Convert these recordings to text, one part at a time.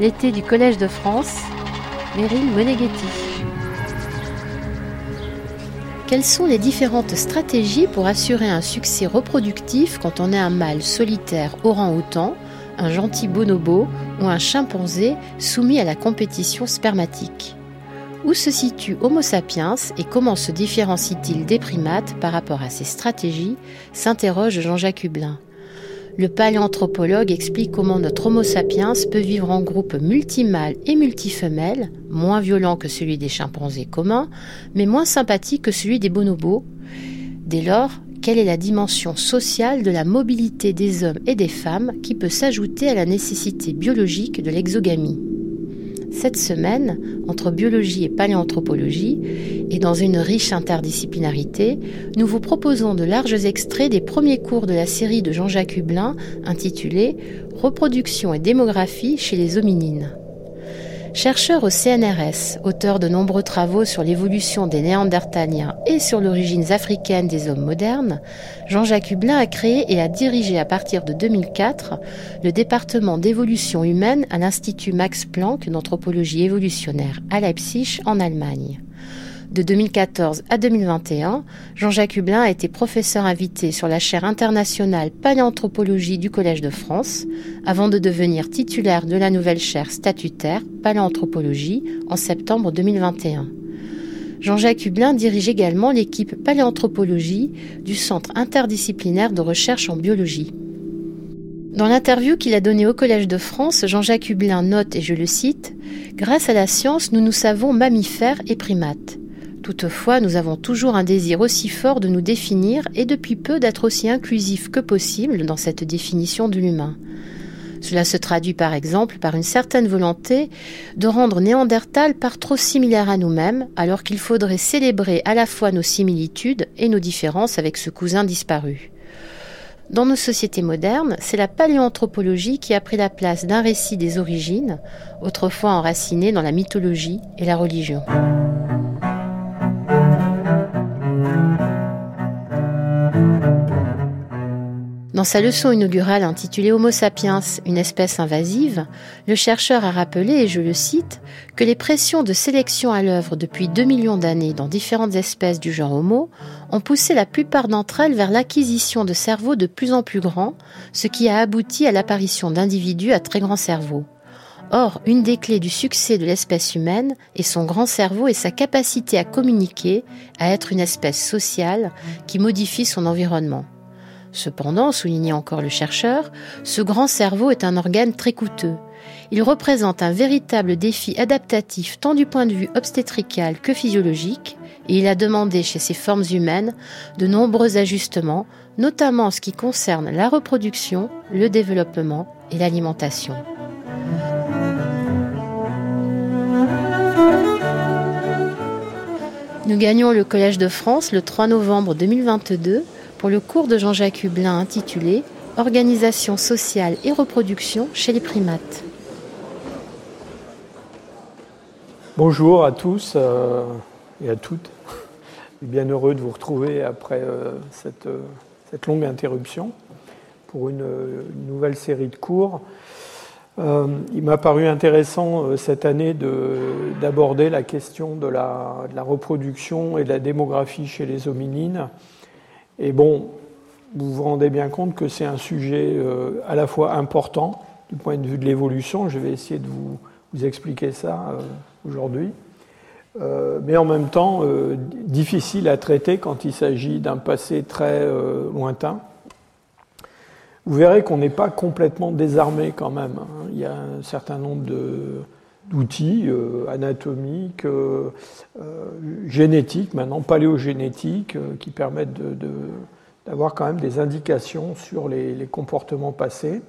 L'été du Collège de France, Meryl Moneghetti. Quelles sont les différentes stratégies pour assurer un succès reproductif quand on est un mâle solitaire orang-outan, un gentil bonobo ou un chimpanzé soumis à la compétition spermatique? Où se situe Homo sapiens et comment se différencie-t-il des primates par rapport à ces stratégies s'interroge Jean-Jacques Hublin. Le paléanthropologue explique comment notre Homo sapiens peut vivre en groupe multimâle et multifemelle, moins violent que celui des chimpanzés communs, mais moins sympathique que celui des bonobos. Dès lors, quelle est la dimension sociale de la mobilité des hommes et des femmes qui peut s'ajouter à la nécessité biologique de l'exogamie? Cette semaine, entre biologie et paléanthropologie, et dans une riche interdisciplinarité, nous vous proposons de larges extraits des premiers cours de la série de Jean-Jacques Hublin intitulée Reproduction et démographie chez les hominines. Chercheur au CNRS, auteur de nombreux travaux sur l'évolution des Néandertaliens et sur l'origine africaine des hommes modernes, Jean-Jacques Hublin a créé et a dirigé à partir de 2004 le département d'évolution humaine à l'Institut Max Planck d'anthropologie évolutionnaire à Leipzig en Allemagne. De 2014 à 2021, Jean-Jacques Hublin a été professeur invité sur la chaire internationale Paléanthropologie du Collège de France, avant de devenir titulaire de la nouvelle chaire statutaire Paléanthropologie en septembre 2021. Jean-Jacques Hublin dirige également l'équipe Paléanthropologie du Centre interdisciplinaire de recherche en biologie. Dans l'interview qu'il a donnée au Collège de France, Jean-Jacques Hublin note, et je le cite, Grâce à la science, nous nous savons mammifères et primates. Toutefois, nous avons toujours un désir aussi fort de nous définir et depuis peu d'être aussi inclusif que possible dans cette définition de l'humain. Cela se traduit par exemple par une certaine volonté de rendre Néandertal par trop similaire à nous-mêmes, alors qu'il faudrait célébrer à la fois nos similitudes et nos différences avec ce cousin disparu. Dans nos sociétés modernes, c'est la paléanthropologie qui a pris la place d'un récit des origines, autrefois enraciné dans la mythologie et la religion. Dans sa leçon inaugurale intitulée Homo sapiens, une espèce invasive, le chercheur a rappelé, et je le cite, que les pressions de sélection à l'œuvre depuis 2 millions d'années dans différentes espèces du genre Homo ont poussé la plupart d'entre elles vers l'acquisition de cerveaux de plus en plus grands, ce qui a abouti à l'apparition d'individus à très grands cerveaux. Or, une des clés du succès de l'espèce humaine est son grand cerveau et sa capacité à communiquer, à être une espèce sociale qui modifie son environnement. Cependant, soulignait encore le chercheur, ce grand cerveau est un organe très coûteux. Il représente un véritable défi adaptatif tant du point de vue obstétrical que physiologique, et il a demandé chez ces formes humaines de nombreux ajustements, notamment en ce qui concerne la reproduction, le développement et l'alimentation. Nous gagnons le Collège de France le 3 novembre 2022 pour le cours de Jean-Jacques Hublin intitulé Organisation sociale et reproduction chez les primates. Bonjour à tous euh, et à toutes. Je suis bien heureux de vous retrouver après euh, cette, euh, cette, longue interruption pour une, nouvelle série de cours. il m'a paru intéressant cette année d'aborder la question de la, de la, reproduction et de la démographie chez les hominines et bon, vous vous rendez bien compte que c'est un sujet euh, à la fois important du point de vue de l'évolution. Je vais essayer de vous, expliquer ça euh, aujourd'hui. Euh, mais en même temps, difficile à traiter quand il s'agit d'un passé très lointain. Vous verrez qu'on n'est pas complètement désarmé quand même. Hein. Il y a un certain nombre d'outils anatomiques, génétiques, maintenant paléogénétiques, qui permettent d'avoir quand même des indications sur les, comportements passés.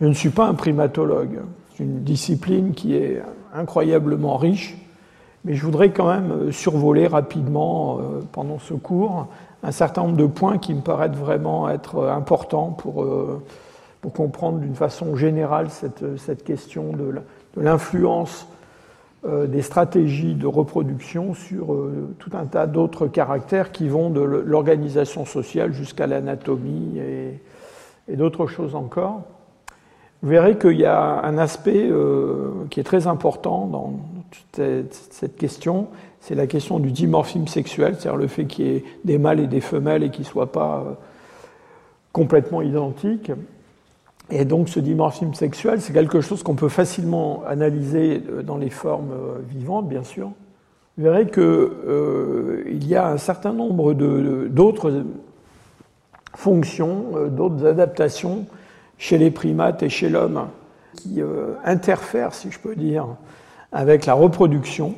Je ne suis pas un primatologue. C'est une discipline qui est incroyablement riche, mais je voudrais quand même survoler rapidement euh, pendant ce cours un certain nombre de points qui me paraissent vraiment être importants pour, euh, pour comprendre d'une façon générale cette, cette question de l'influence des stratégies de reproduction sur tout un tas d'autres caractères qui vont de l'organisation sociale jusqu'à l'anatomie et, d'autres choses encore. Vous verrez qu'il y a un aspect qui est très important dans cette question, c'est la question du dimorphisme sexuel, c'est-à-dire le fait qu'il y ait des mâles et des femelles et qu'ils ne soient pas euh, complètement identiques. Et donc ce dimorphisme sexuel, c'est quelque chose qu'on peut facilement analyser euh, dans les formes euh, vivantes, bien sûr. Vous verrez qu'il y a un certain nombre d'autres fonctions, d'autres adaptations chez les primates et chez l'homme qui interfèrent, si je peux dire, avec la reproduction,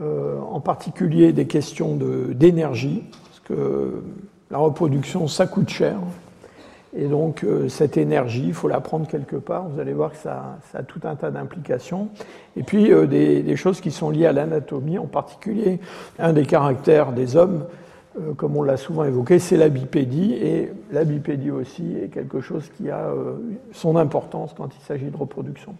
euh, en particulier des questions d'énergie, parce que la reproduction, ça coûte cher. Et donc euh, cette énergie, il faut la prendre quelque part. Vous allez voir que ça, a tout un tas d'implications. Et puis euh, des, choses qui sont liées à l'anatomie, en particulier un des caractères des hommes, comme on l'a souvent évoqué, c'est la bipédie. Et la bipédie aussi est quelque chose qui a son importance quand il s'agit de reproduction.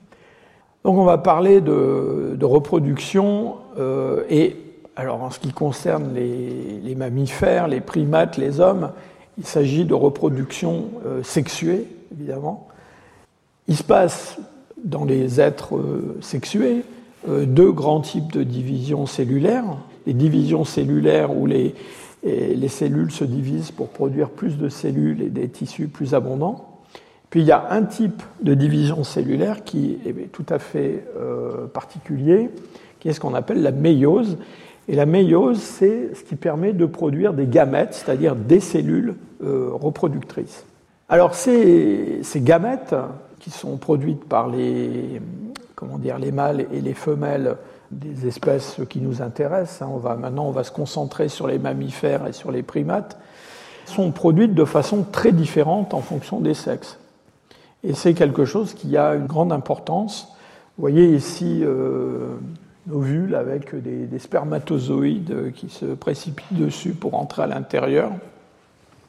Donc on va parler de, reproduction euh, et alors en ce qui concerne les, mammifères, les primates, les hommes, il s'agit de reproduction euh, sexuée, évidemment. Il se passe dans les êtres euh, sexués deux grands types de divisions cellulaires. Les divisions cellulaires où les, les cellules se divisent pour produire plus de cellules et des tissus plus abondants. Puis il y a un type de division cellulaire qui est tout à fait euh, particulier, qui est ce qu'on appelle la méiose. Et la méiose, c'est ce qui permet de produire des gamètes, c'est-à-dire des cellules euh, reproductrices. Alors ces, gamètes, qui sont produites par les, comment dire, les mâles et les femelles des espèces qui nous intéressent, hein, on va, maintenant on va se concentrer sur les mammifères et sur les primates, sont produites de façon très différente en fonction des sexes. Et c'est quelque chose qui a une grande importance. Vous voyez ici euh, ovules avec des, spermatozoïdes qui se précipitent dessus pour entrer à l'intérieur.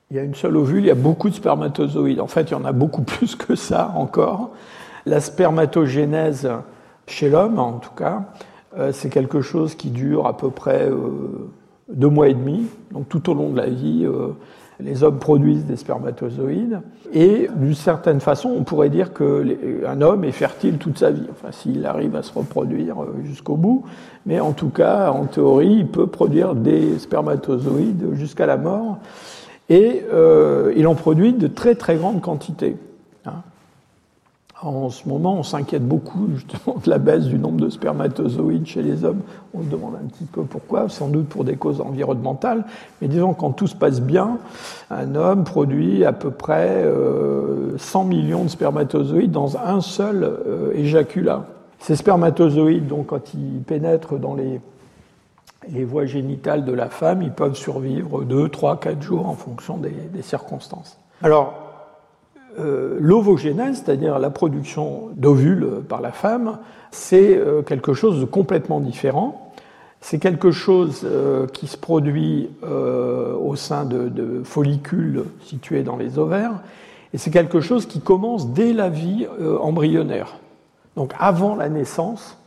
Il y a une seule ovule, il y a beaucoup de spermatozoïdes. En fait, il y en a beaucoup plus que ça encore. La spermatogénèse chez l'homme, en tout cas, euh, c'est quelque chose qui dure à peu près euh, deux mois et demi. Donc tout au long de la vie, euh, les hommes produisent des spermatozoïdes, et d'une certaine façon, on pourrait dire qu'un homme est fertile toute sa vie, enfin s'il arrive à se reproduire euh, jusqu'au bout, mais en tout cas, en théorie, il peut produire des spermatozoïdes jusqu'à la mort, et euh, il en produit de très très grandes quantités. En ce moment, on s'inquiète beaucoup justement de la baisse du nombre de spermatozoïdes chez les hommes. On se demande un petit peu pourquoi, sans doute pour des causes environnementales. Mais disons, quand tout se passe bien, un homme produit à peu près 100 euh, millions de spermatozoïdes dans un seul euh, éjaculat. Ces spermatozoïdes, donc, quand ils pénètrent dans les, les voies génitales de la femme, ils peuvent survivre 2, 3, 4 jours en fonction des, des circonstances. Alors, l'ovogénèse, c'est-à-dire la production d'ovules par la femme, c'est euh, quelque chose de complètement différent. C'est quelque chose euh, qui se produit au sein de, follicules situés dans les ovaires, et c'est quelque chose qui commence dès la vie embryonnaire. Donc avant la naissance,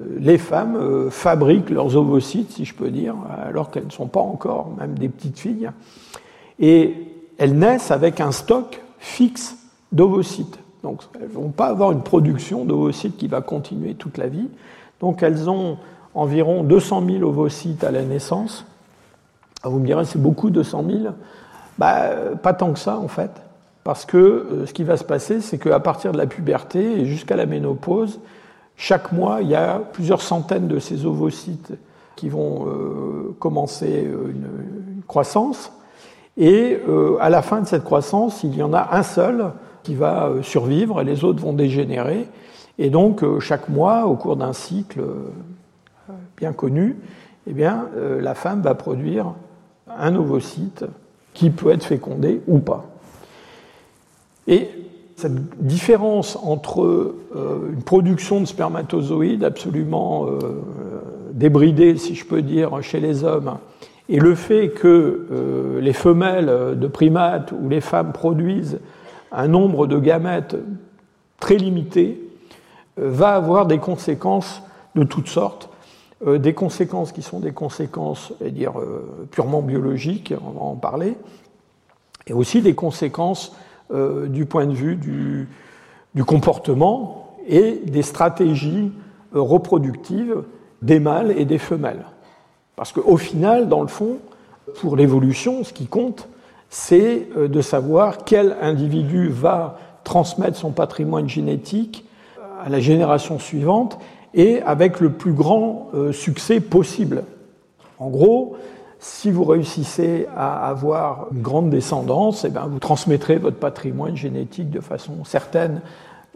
les femmes fabriquent leurs ovocytes, si je peux dire, alors qu'elles ne sont pas encore même des petites filles, et elles naissent avec un stock fixe d'ovocytes. Donc elles ne vont pas avoir une production d'ovocytes qui va continuer toute la vie. Donc elles ont environ 200 000 ovocytes à la naissance. Vous me direz, c'est beaucoup 200 000 bah, Pas tant que ça en fait. Parce que euh, ce qui va se passer, c'est qu'à partir de la puberté et jusqu'à la ménopause, chaque mois, il y a plusieurs centaines de ces ovocytes qui vont euh, commencer euh, une, croissance. Et à la fin de cette croissance, il y en a un seul qui va euh, survivre et les autres vont dégénérer. Et donc, euh, chaque mois, au cours d'un cycle euh, bien connu, eh bien, la femme va produire un ovocyte qui peut être fécondé ou pas. Et cette différence entre une production de spermatozoïdes absolument débridée, si je peux dire, chez les hommes, et le fait que les femelles de primates ou les femmes produisent un nombre de gamètes très limité euh, va avoir des conséquences de toutes sortes. des conséquences qui sont des conséquences, dire, purement biologiques, on va en parler, et aussi des conséquences du point de vue du comportement et des stratégies reproductives des mâles et des femelles. Parce qu'au final, dans le fond, pour l'évolution, ce qui compte, c'est euh, de savoir quel individu va transmettre son patrimoine génétique à la génération suivante et avec le plus grand euh, succès possible. En gros, si vous réussissez à avoir une grande descendance, eh bien, vous transmettrez votre patrimoine génétique de façon certaine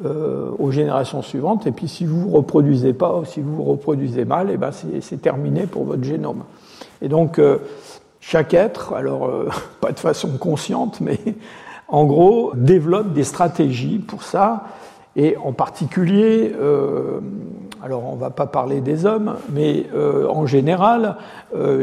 euh, aux générations suivantes. Et puis si vous ne vous reproduisez pas ou si vous vous reproduisez mal, eh ben, c'est terminé pour votre génome. Et donc, chaque être, alors euh, pas de façon consciente, mais en gros, développe des stratégies pour ça, et en particulier, euh, alors on ne va pas parler des hommes, mais euh, en général,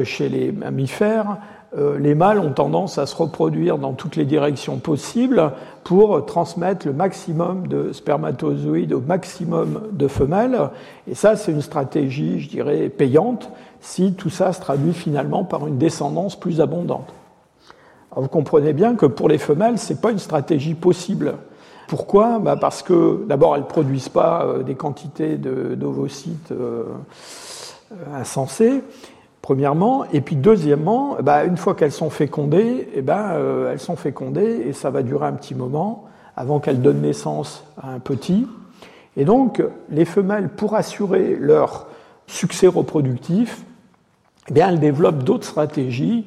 chez les mammifères, les mâles ont tendance à se reproduire dans toutes les directions possibles pour transmettre le maximum de spermatozoïdes au maximum de femelles. Et ça, c'est une stratégie, je dirais, payante si tout ça se traduit finalement par une descendance plus abondante. vous comprenez bien que pour les femelles, ce n'est pas une stratégie possible. Pourquoi? Bah, Parce que d'abord, elles ne produisent pas euh, des quantités d'ovocytes euh, insensées, premièrement. Et puis deuxièmement, bah, une fois qu'elles sont fécondées, eh ben, euh, elles sont fécondées et ça va durer un petit moment avant qu'elles donnent naissance à un petit. Et donc, les femelles, pour assurer leur succès reproductif, eh bien, elles développent d'autres stratégies,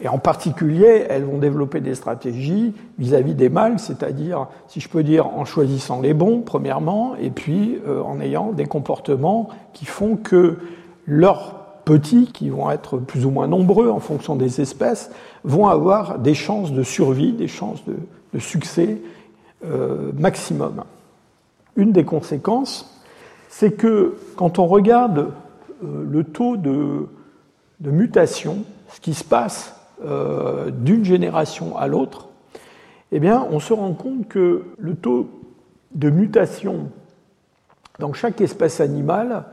et en particulier, elles vont développer des stratégies vis-à-vis des mâles, c'est-à-dire, si je peux dire, en choisissant les bons, premièrement, et puis euh, en ayant des comportements qui font que leurs petits, qui vont être plus ou moins nombreux en fonction des espèces, vont avoir des chances de survie, des chances de, succès euh, maximum. Une des conséquences, c'est que quand on regarde euh, le taux de mutation, ce qui se passe euh, d'une génération à l'autre, eh bien, on se rend compte que le taux de mutation dans chaque espèce animale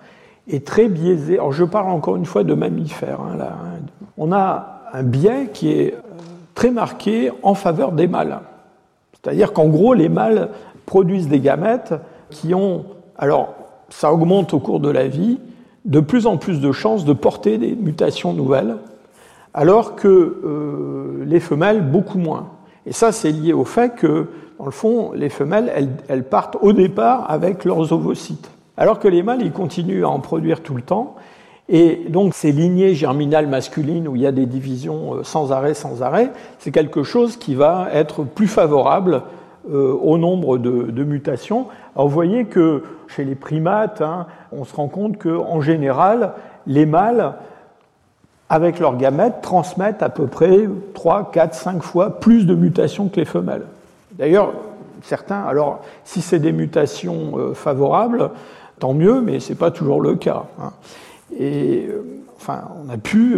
est très biaisé. Alors, je parle encore une fois de mammifères. Hein. Hein. On a un biais qui est euh, très marqué en faveur des mâles. C'est-à-dire qu'en gros, les mâles produisent des gamètes qui ont. Alors, ça augmente au cours de la vie, de plus en plus de chances de porter des mutations nouvelles, alors que euh, les femelles, beaucoup moins. Et ça, c'est lié au fait que, dans le fond, les femelles, elles, partent au départ avec leurs ovocytes, alors que les mâles, ils continuent à en produire tout le temps. Et donc, ces lignées germinales masculines où il y a des divisions euh, sans arrêt, sans arrêt, c'est quelque chose qui va être plus favorable euh, au nombre de, mutations. Alors vous voyez que chez les primates, hein, on se rend compte qu'en général, les mâles, avec leurs gamètes, transmettent à peu près 3, 4, 5 fois plus de mutations que les femelles. D'ailleurs, certains, alors si c'est des mutations euh, favorables, tant mieux, mais ce n'est pas toujours le cas. Hein. Et euh, enfin, on a pu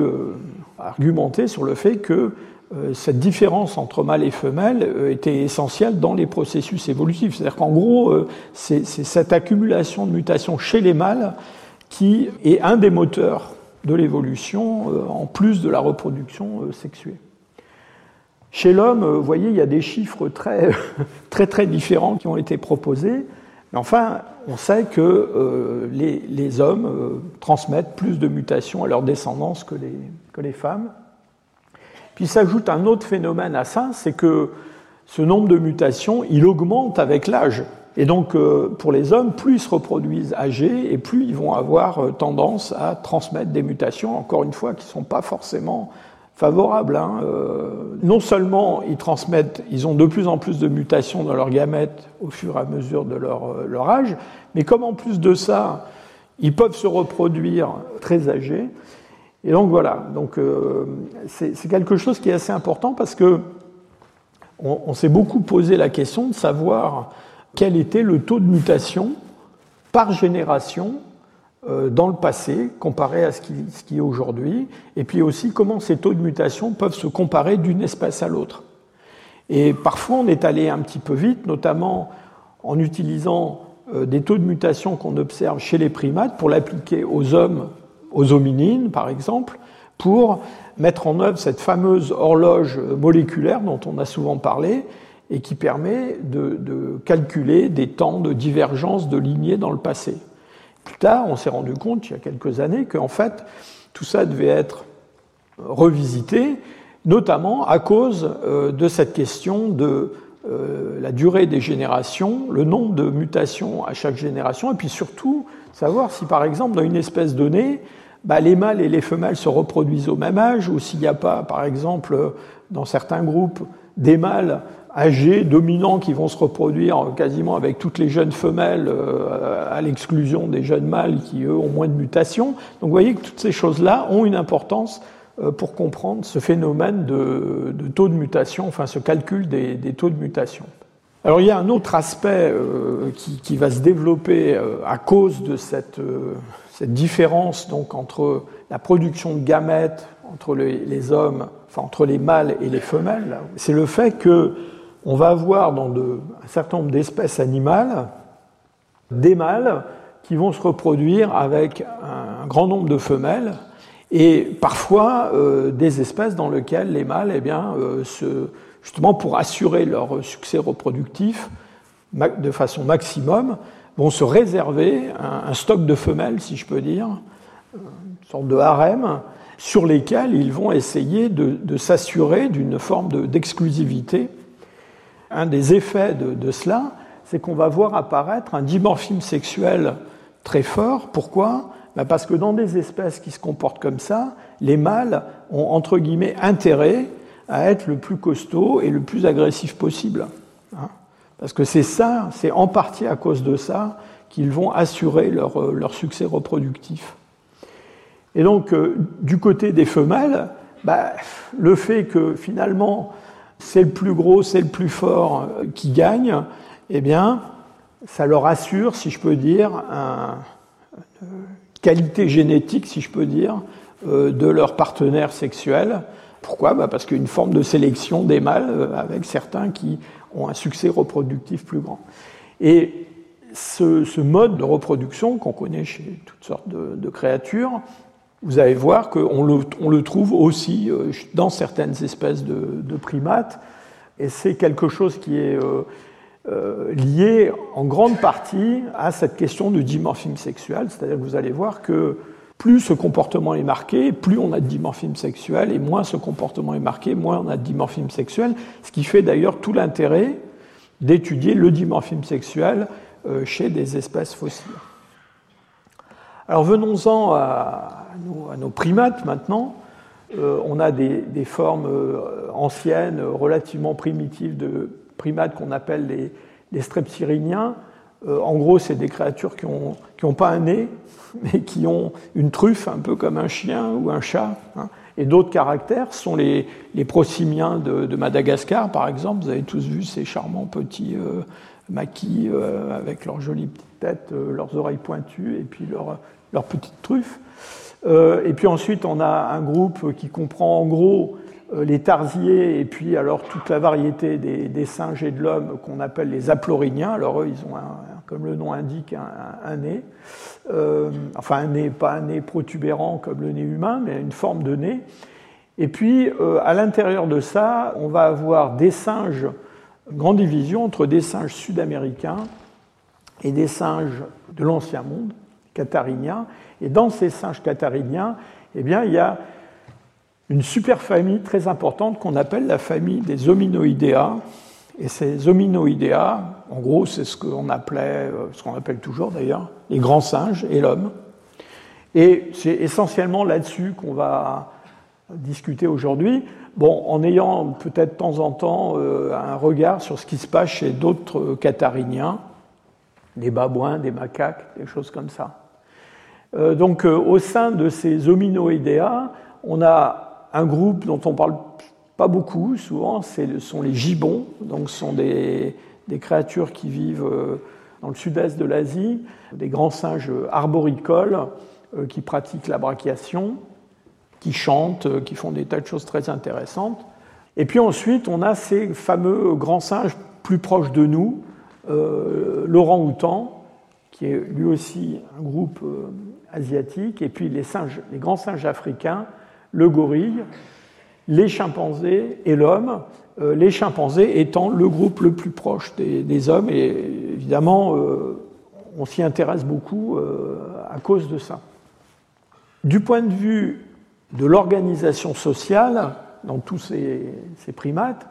argumenter sur le fait que euh, cette différence entre mâle et femelle euh, était essentielle dans les processus évolutifs. C'est-à-dire qu'en gros, euh, c'est cette accumulation de mutations chez les mâles qui est un des moteurs de l'évolution, en plus de la reproduction sexuée. Chez l'homme, vous voyez, il y a des chiffres très, très, très différents qui ont été proposés. Mais enfin, on sait que les, hommes transmettent plus de mutations à leur descendance que les femmes. Puis s'ajoute un autre phénomène à ça, c'est que ce nombre de mutations, il augmente avec l'âge. Et donc, euh, pour les hommes, plus ils se reproduisent âgés et plus ils vont avoir euh, tendance à transmettre des mutations, encore une fois, qui ne sont pas forcément favorables. Hein. Euh, non seulement ils transmettent, ils ont de plus en plus de mutations dans leurs gamètes au fur et à mesure de leur, leur âge, mais comme en plus de ça, ils peuvent se reproduire très âgés, et donc voilà, donc euh, c'est quelque chose qui est assez important parce que on, s'est beaucoup posé la question de savoir quel était le taux de mutation par génération euh, dans le passé comparé à ce qui, ce qui est aujourd'hui, et puis aussi comment ces taux de mutation peuvent se comparer d'une espèce à l'autre. Et parfois on est allé un petit peu vite, notamment en utilisant euh, des taux de mutation qu'on observe chez les primates pour l'appliquer aux hommes aux hominines, par exemple, pour mettre en œuvre cette fameuse horloge moléculaire dont on a souvent parlé et qui permet de, calculer des temps de divergence de lignées dans le passé. Plus tard, on s'est rendu compte, il y a quelques années, qu'en fait, tout ça devait être revisité, notamment à cause euh, de cette question de euh, la durée des générations, le nombre de mutations à chaque génération, et puis surtout savoir si, par exemple, dans une espèce donnée, bah, les mâles et les femelles se reproduisent au même âge, ou s'il n'y a pas, par exemple, dans certains groupes, des mâles âgés, dominants, qui vont se reproduire quasiment avec toutes les jeunes femelles, euh, à l'exclusion des jeunes mâles qui, eux, ont moins de mutations. Donc vous voyez que toutes ces choses-là ont une importance euh, pour comprendre ce phénomène de, taux de mutation, enfin ce calcul des, taux de mutation. Alors il y a un autre aspect euh, qui, va se développer à cause de cette, cette différence donc, entre la production de gamètes entre les, hommes, enfin entre les mâles et les femelles, c'est le fait que on va avoir dans un certain nombre d'espèces animales des mâles qui vont se reproduire avec un grand nombre de femelles et parfois euh, des espèces dans lesquelles les mâles, eh bien, euh, justement pour assurer leur succès reproductif de façon maximum, vont se réserver un, stock de femelles, si je peux dire, une sorte de harem, sur lesquels ils vont essayer de, s'assurer d'une forme d'exclusivité un des effets de, cela, c'est qu'on va voir apparaître un dimorphisme sexuel très fort. Pourquoi? Ben Parce que dans des espèces qui se comportent comme ça, les mâles ont entre guillemets intérêt à être le plus costaud et le plus agressif possible. Hein. Parce que c'est ça, c'est en partie à cause de ça qu'ils vont assurer leur, euh, succès reproductif. Et donc, euh, du côté des femelles, ben, le fait que finalement c'est le plus gros, c'est le plus fort euh, qui gagne, eh bien, ça leur assure, si je peux dire, une qualité génétique, si je peux dire, euh, de leur partenaire sexuel. Pourquoi? Bah, Parce qu'il y a une forme de sélection des mâles euh, avec certains qui ont un succès reproductif plus grand. Et ce, mode de reproduction qu'on connaît chez toutes sortes de créatures, vous allez voir qu'on le, on le, trouve aussi euh, dans certaines espèces de, primates, et c'est quelque chose qui est euh, euh, lié en grande partie à cette question du dimorphisme sexuel, c'est-à-dire que vous allez voir que plus ce comportement est marqué, plus on a de dimorphisme sexuel, et moins ce comportement est marqué, moins on a de dimorphisme sexuel, ce qui fait d'ailleurs tout l'intérêt d'étudier le dimorphisme sexuel chez des espèces fossiles. Alors venons-en à, nos, primates maintenant. Euh, on a des, formes euh, anciennes, relativement primitives de primates qu'on appelle les, les strepsiriniens. Euh, en gros, c'est des créatures qui n'ont qui ont pas un nez, mais qui ont une truffe, un peu comme un chien ou un chat. Hein. Et d'autres caractères sont les, les prosimiens de, Madagascar, par exemple. Vous avez tous vu ces charmants petits maquis avec leurs jolies petites têtes, leurs oreilles pointues et puis leurs leurs petites truffes. Euh, et puis ensuite, on a un groupe qui comprend en gros euh, les tarsiers et puis alors toute la variété des, singes et de l'homme qu'on appelle les aploriniens. Alors eux, ils ont, comme le nom indique, un, nez. Euh, enfin, un nez, pas un nez protubérant comme le nez humain, mais une forme de nez. Et puis, à l'intérieur de ça, on va avoir des singes, grande division entre des singes sud-américains et des singes de l'Ancien Monde cathariniens. Et dans ces singes cathariniens, eh bien, il y a une superfamille très importante qu'on appelle la famille des hominoidea. Et ces hominoidea, en gros, c'est ce qu'on appelait, euh, ce qu'on appelle toujours d'ailleurs, les grands singes et l'homme. Et c'est essentiellement là-dessus qu'on va discuter aujourd'hui. Bon, en ayant peut-être de temps en temps euh, un regard sur ce qui se passe chez d'autres cathariniens, des babouins, des macaques, des choses comme ça. Euh, donc, euh, au sein de ces hominoidea, on a un groupe dont on parle pas beaucoup, souvent, ce sont les gibbons. Donc, ce sont des, créatures qui vivent euh, dans le sud-est de l'Asie, des grands singes arboricoles qui pratiquent la brachiation, qui chantent, qui font des tas de choses très intéressantes. Et puis ensuite, on a ces fameux grands singes plus proches de nous, l'orang-outan, qui est lui aussi un groupe et puis les, grands singes africains, le gorille, les chimpanzés et l'homme, les chimpanzés étant le groupe le plus proche des, hommes, et évidemment, on s'y intéresse beaucoup à cause de ça. Du point de vue de l'organisation sociale dans tous ces, primates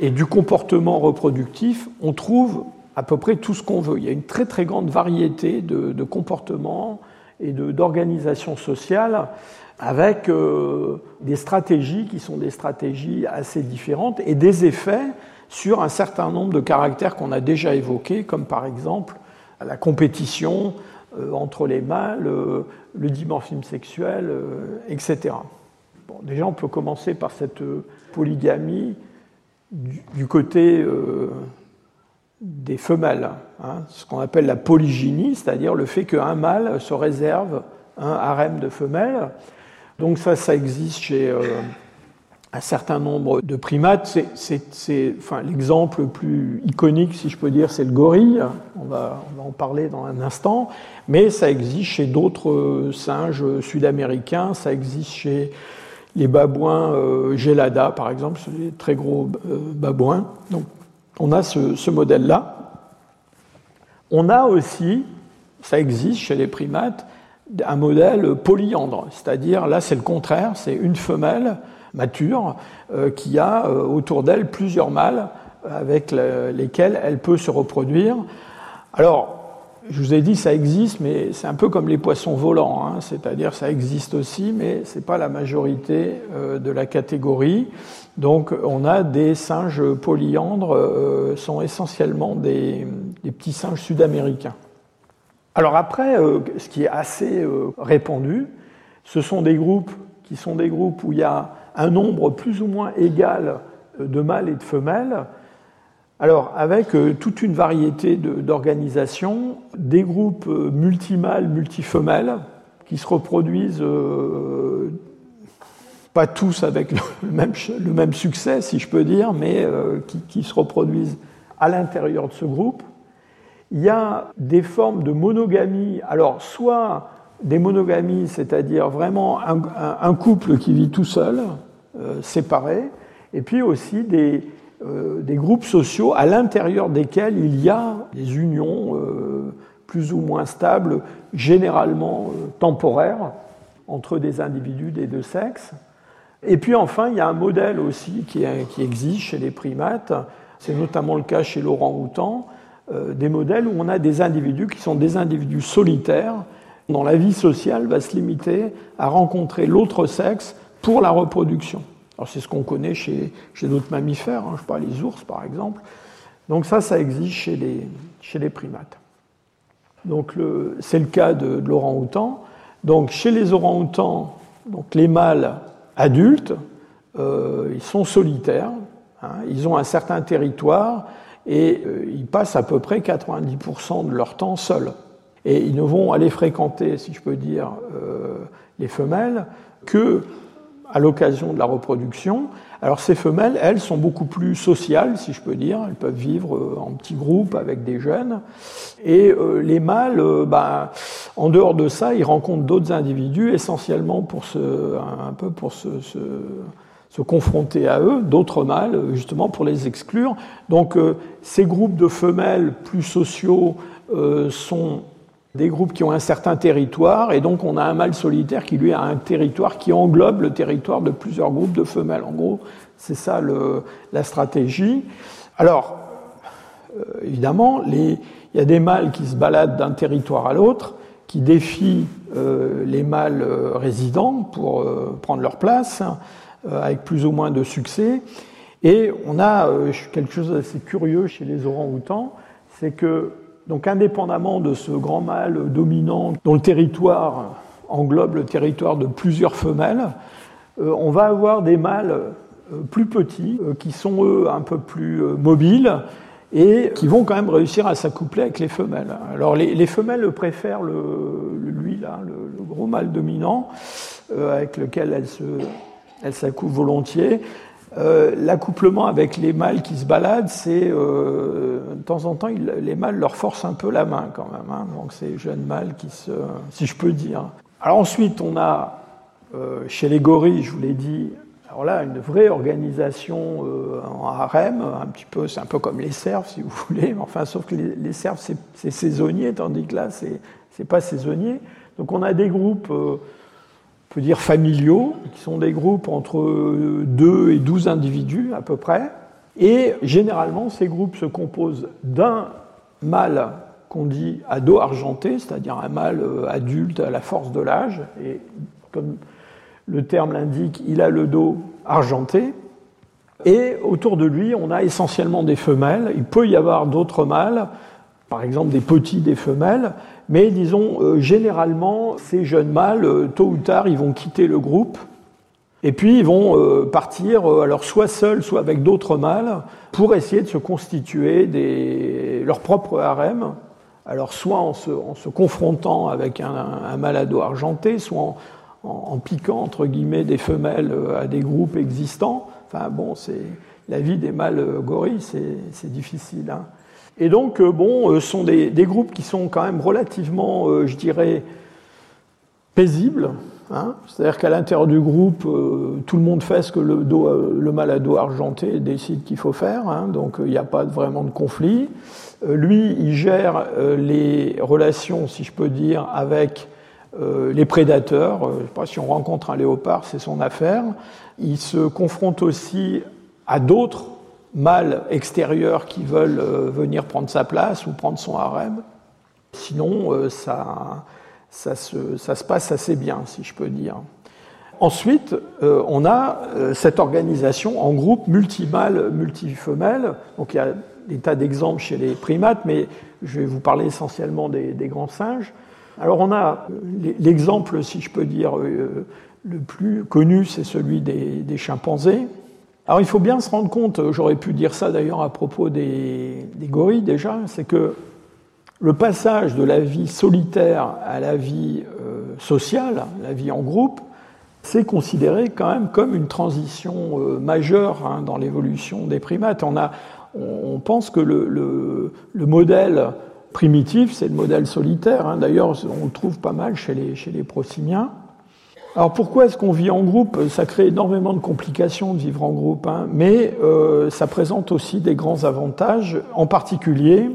et du comportement reproductif, on trouve à peu près tout ce qu'on veut. Il y a une très très grande variété de, comportements et d'organisation sociale avec euh, des stratégies qui sont des stratégies assez différentes et des effets sur un certain nombre de caractères qu'on a déjà évoqués, comme par exemple la compétition euh, entre les mâles, euh, le dimorphisme sexuel, etc. Bon, déjà, on peut commencer par cette polygamie du, côté des femelles, hein, ce qu'on appelle la polygynie, c'est-à-dire le fait qu'un mâle se réserve un harem de femelles. Donc ça, ça existe chez un certain nombre de primates. C'est, l'exemple le plus iconique, si je peux dire, c'est le gorille. On va, en parler dans un instant. Mais ça existe chez d'autres singes sud-américains. Ça existe chez les babouins euh, Gelada, par exemple, les très gros euh, babouins. On a ce, modèle-là. On a aussi, ça existe chez les primates, un modèle polyandre, c'est-à-dire là c'est le contraire, c'est une femelle mature, euh, qui a euh, autour d'elle plusieurs mâles avec lesquels elle peut se reproduire. Alors, je vous ai dit ça existe, mais c'est un peu comme les poissons volants, hein. c'est-à-dire ça existe aussi, mais ce n'est pas la majorité euh, de la catégorie. Donc on a des singes polyandres, sont essentiellement des, petits singes sud-américains. Alors après, ce qui est assez répandu, ce sont des groupes qui sont des groupes où il y a un nombre plus ou moins égal de mâles et de femelles. Alors, avec euh, toute une variété d'organisations, des groupes euh, multimâles, multifemelles, qui se reproduisent euh, pas tous avec le même, succès, si je peux dire, mais qui, qui, se reproduisent à l'intérieur de ce groupe. Il y a des formes de monogamie, alors soit des monogamies, c'est-à-dire vraiment un, couple qui vit tout seul, euh, séparé, et puis aussi des, euh, groupes sociaux à l'intérieur desquels il y a des unions euh, plus ou moins stables, généralement temporaires, entre des individus des deux sexes. Et puis enfin, il y a un modèle aussi qui, existe chez les primates, c'est notamment le cas chez l'orang-outan, des modèles où on a des individus qui sont des individus solitaires, dans la vie sociale, va se limiter à rencontrer l'autre sexe pour la reproduction. Alors c'est ce qu'on connaît chez, d'autres mammifères, hein, je pas, les ours par exemple. Donc ça, ça existe chez les primates. Donc c'est le cas de, l'orang-outan. Donc chez les orang-outans, donc les mâles adultes, euh, ils sont solitaires, hein, ils ont un certain territoire et euh, ils passent à peu près 90% de leur temps seuls. Et ils ne vont aller fréquenter, si je peux dire, euh, les femelles que à l'occasion de la reproduction. Alors ces femelles, elles, sont beaucoup plus sociales, si je peux dire. Elles peuvent vivre euh, en petits groupes avec des jeunes. Et euh, les mâles, bah, en dehors de ça, ils rencontrent d'autres individus, essentiellement pour se, un peu pour se, se, se confronter à eux, d'autres mâles, justement pour les exclure. Donc ces groupes de femelles plus sociaux sont des groupes qui ont un certain territoire, et donc on a un mâle solitaire qui lui a un territoire qui englobe le territoire de plusieurs groupes de femelles. En gros, c'est ça la stratégie. Alors, euh, évidemment, il y a des mâles qui se baladent d'un territoire à l'autre, qui défient euh, les mâles euh, résidents pour prendre leur place, avec plus ou moins de succès. Et on a quelque chose d'assez curieux chez les orangs-outans, c'est que donc indépendamment de ce grand mâle dominant dont le territoire englobe le territoire de plusieurs femelles, euh, on va avoir des mâles euh, plus petits euh, qui sont eux un peu plus mobiles et qui vont quand même réussir à s'accoupler avec les femelles. Alors les, femelles préfèrent lui le, gros mâle dominant avec lequel elles s'accouplent volontiers. Euh, l'accouplement avec les mâles qui se baladent, c'est euh, de temps en temps, les mâles leur forcent un peu la main quand même. Hein. donc ces jeunes mâles qui se, si je peux dire. Alors ensuite, on a chez les gorilles, je vous l'ai dit, alors là, une vraie organisation en harem, un petit peu, c'est un peu comme les cerfs, si vous voulez, enfin, sauf que les, les cerfs, c'est saisonnier, tandis que là, c'est pas saisonnier. Donc on a des groupes peut dire familiaux, qui sont des groupes entre 2 et 12 individus à peu près. Et généralement, ces groupes se composent d'un mâle qu'on dit à dos argenté, c'est-à-dire un mâle euh, adulte à la force de l'âge. Et comme le terme l'indique, il a le dos argenté. Et autour de lui, on a essentiellement des femelles. Il peut y avoir d'autres mâles, par exemple des petits des femelles, mais disons, euh, généralement, ces jeunes mâles, euh, tôt ou tard, ils vont quitter le groupe. Et puis ils vont euh, partir, alors soit seuls, soit avec d'autres mâles, pour essayer de se constituer leur propre harem. Alors soit en se, en se confrontant avec un, un, argenté, soit en, en, piquant entre guillemets des femelles à des groupes existants. Enfin bon, c'est la vie des mâles gorilles, c'est difficile. Hein. Et donc, euh, bon, euh, ce sont des, groupes qui sont quand même relativement, euh, je dirais, paisibles. Hein. C'est-à-dire qu'à l'intérieur du groupe, tout le monde fait ce que le, le malado argenté décide qu'il faut faire. Hein. donc, il n'y a pas vraiment de conflit. lui, il gère les relations, si je peux dire, avec les prédateurs. je ne sais pas si on rencontre un léopard, c'est son affaire. Il se confronte aussi à d'autres mâles extérieurs qui veulent euh, venir prendre sa place ou prendre son harem. Sinon, euh, ça, ça, se, ça se passe assez bien, si je peux dire. Ensuite, euh, on a cette organisation en groupe multimâle, multifemelle. Donc il y a des tas d'exemples chez les primates, mais je vais vous parler essentiellement des, grands singes. Alors on a l'exemple, si je peux dire, le plus connu, c'est celui des chimpanzés. Alors il faut bien se rendre compte, j'aurais pu dire ça d'ailleurs à propos des, gorilles déjà, c'est que le passage de la vie solitaire à la vie euh, sociale, la vie en groupe, c'est considéré quand même comme une transition euh, majeure hein, dans l'évolution des primates. On, a, on, pense que le, le, modèle primitif, c'est le modèle solitaire. Hein. D'ailleurs, on le trouve pas mal chez les, chez les prosimiens. Alors pourquoi est-ce qu'on vit en groupe? Ça crée énormément de complications de vivre en groupe, hein. mais euh, ça présente aussi des grands avantages, en particulier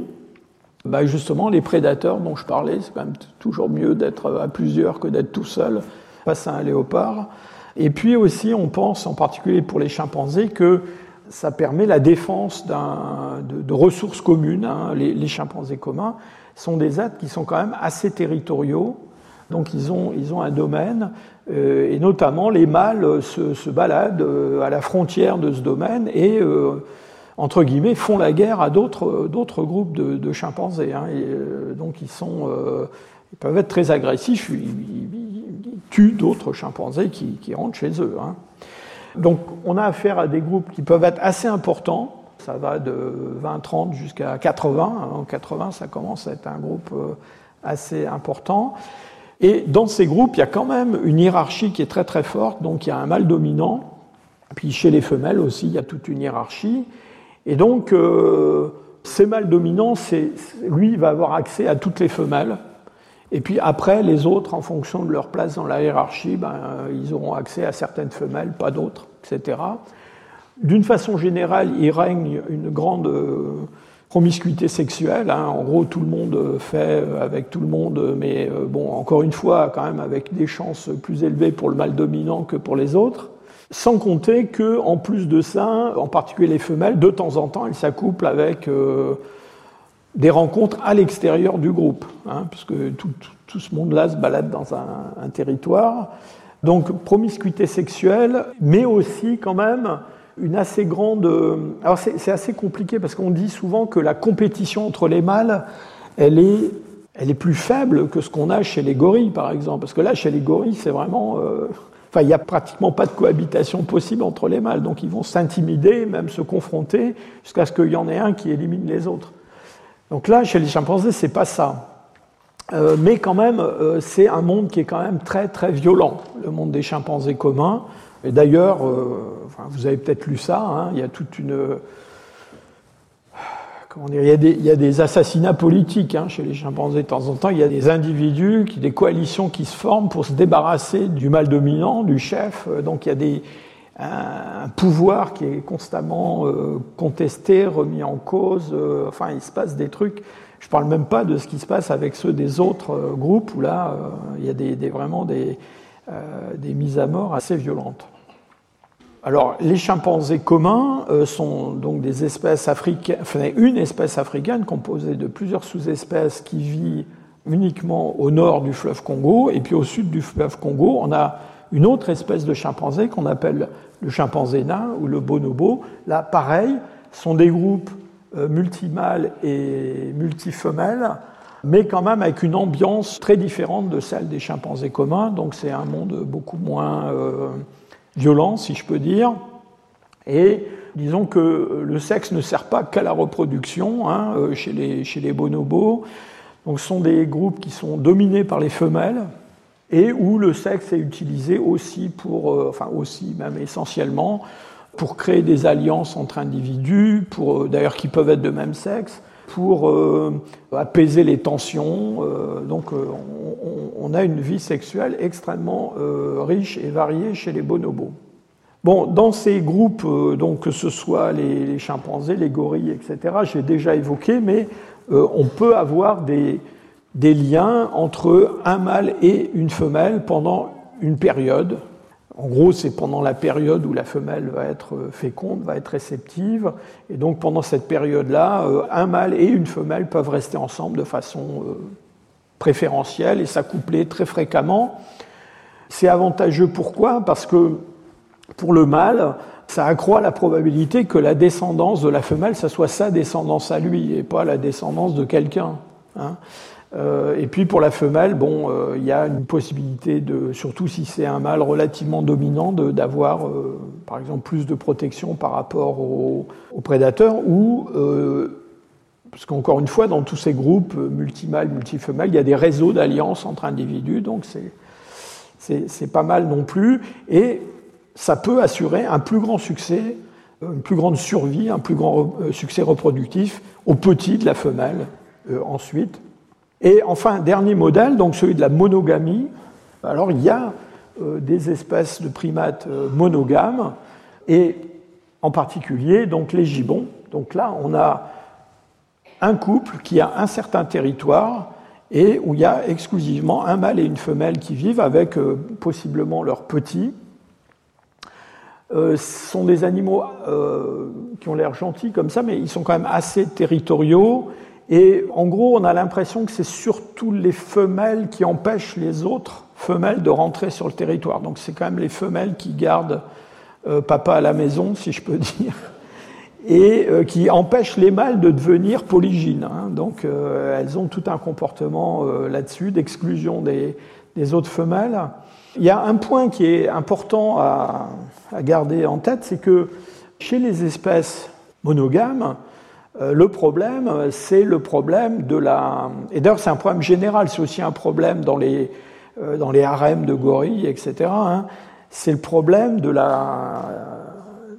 bah justement les prédateurs dont je parlais, c'est quand même toujours mieux d'être à plusieurs que d'être tout seul face à un léopard. Et puis aussi on pense en particulier pour les chimpanzés que ça permet la défense de, ressources communes. Hein. Les, les chimpanzés communs sont des êtres qui sont quand même assez territoriaux, donc ils ont, ils ont un domaine euh, et notamment les mâles se, baladent euh, à la frontière de ce domaine et, euh, entre guillemets, font la guerre à d'autres groupes de, chimpanzés. Hein. donc ils, sont, ils peuvent être très agressifs, ils, tuent d'autres chimpanzés qui, rentrent chez eux. Hein. Donc on a affaire à des groupes qui peuvent être assez importants, ça va de 20-30 jusqu'à 80. En 80, ça commence à être un groupe assez important. Et dans ces groupes, il y a quand même une hiérarchie qui est très très forte. Donc il y a un mâle dominant, puis chez les femelles aussi, il y a toute une hiérarchie. Et donc, euh, ces mâles dominants, lui, va avoir accès à toutes les femelles. Et puis après, les autres, en fonction de leur place dans la hiérarchie, ben, ils auront accès à certaines femelles, pas d'autres, etc. D'une façon générale, il règne une grande promiscuité sexuelle. Hein. En gros, tout le monde fait avec tout le monde, mais euh, bon, encore une fois, quand même avec des chances plus élevées pour le mâle dominant que pour les autres. Sans compter que, en plus de ça, en particulier les femelles, de temps en temps, elles s'accouplent avec euh, des rencontres à l'extérieur du groupe, hein, puisque tout, ce monde-là se balade dans un territoire. Donc, promiscuité sexuelle, mais aussi quand même une assez grande. Euh, alors c'est assez compliqué parce qu'on dit souvent que la compétition entre les mâles, elle est, elle est plus faible que ce qu'on a chez les gorilles, par exemple. Parce que là, chez les gorilles, c'est vraiment. Euh, enfin, il n'y a pratiquement pas de cohabitation possible entre les mâles. Donc ils vont s'intimider, même se confronter, jusqu'à ce qu'il y en ait un qui élimine les autres. Donc là, chez les chimpanzés, c'est pas ça. Euh, mais quand même, c'est un monde qui est quand même très très violent, le monde des chimpanzés communs. Et d'ailleurs, vous avez peut-être lu ça, hein, il y a toute une il, y a des, assassinats politiques hein, chez les chimpanzés de temps en temps. Il y a des individus, des coalitions qui se forment pour se débarrasser du mal dominant, du chef. Euh, donc il y a des, un, pouvoir qui est constamment euh, contesté, remis en cause. Euh, enfin, il se passe des trucs. Je ne parle même pas de ce qui se passe avec ceux des autres groupes où là, il y a des, vraiment des, des mises à mort assez violentes. Alors, les chimpanzés communs euh, sont donc des espèces africaines, enfin, une espèce africaine composée de plusieurs sous-espèces qui vit uniquement au nord du fleuve Congo, et puis au sud du fleuve Congo, on a une autre espèce de chimpanzé qu'on appelle le chimpanzé nain ou le bonobo. Là, pareil, sont des groupes euh, multimâles et multifemelles, mais quand même avec une ambiance très différente de celle des chimpanzés communs, donc c'est un monde beaucoup moins... Euh, violent, si je peux dire. Et disons que le sexe ne sert pas qu'à la reproduction hein, euh, chez, les, bonobos. Donc ce sont des groupes qui sont dominés par les femelles et où le sexe est utilisé aussi pour, euh, enfin aussi même essentiellement, pour créer des alliances entre individus, d'ailleurs qui peuvent être de même sexe, pour apaiser les tensions. donc on, a une vie sexuelle extrêmement euh, riche et variée chez les bonobos. Bon, dans ces groupes, euh, donc que ce soit les, chimpanzés, les gorilles, etc., j'ai déjà évoqué, mais euh, on peut avoir des liens entre un mâle et une femelle pendant une période. En gros, c'est pendant la période où la femelle va être féconde, va être réceptive. Et donc, pendant cette période-là, un mâle et une femelle peuvent rester ensemble de façon préférentiel et s'accoupler très fréquemment. C'est avantageux pourquoi? Parce que pour le mâle, ça accroît la probabilité que la descendance de la femelle, ça soit sa descendance à lui et pas la descendance de quelqu'un. Hein. Euh, et puis pour la femelle, bon, euh, il y a une possibilité de, surtout si c'est un mâle relativement dominant, d'avoir, euh, par exemple, plus de protection par rapport aux, aux prédateurs ou parce qu'encore une fois, dans tous ces groupes multimâles, multifemelles, il y a des réseaux d'alliances entre individus, donc c'est pas mal non plus. Et ça peut assurer un plus grand succès, une plus grande survie, un plus grand euh, succès reproductif au petit de la femelle euh, ensuite. Et enfin, dernier modèle, donc celui de la monogamie. Alors il y a euh, des espèces de primates monogames, et en particulier donc les gibbons. Donc là, on a un couple qui a un certain territoire et où il y a exclusivement un mâle et une femelle qui vivent avec euh, possiblement leurs petits. Euh, ce sont des animaux euh, qui ont l'air gentils comme ça, mais ils sont quand même assez territoriaux. Et en gros, on a l'impression que c'est surtout les femelles qui empêchent les autres femelles de rentrer sur le territoire. Donc c'est quand même les femelles qui gardent papa à la maison, si je peux dire et euh, qui empêchent les mâles de devenir polygynes. Hein. Donc euh, elles ont tout un comportement euh, là-dessus d'exclusion des, autres femelles. Il y a un point qui est important à, garder en tête, c'est que chez les espèces monogames, le problème, c'est le problème de la... Et d'ailleurs, c'est un problème général, c'est aussi un problème dans les, dans les harems de gorilles, etc. Hein. C'est le problème de la,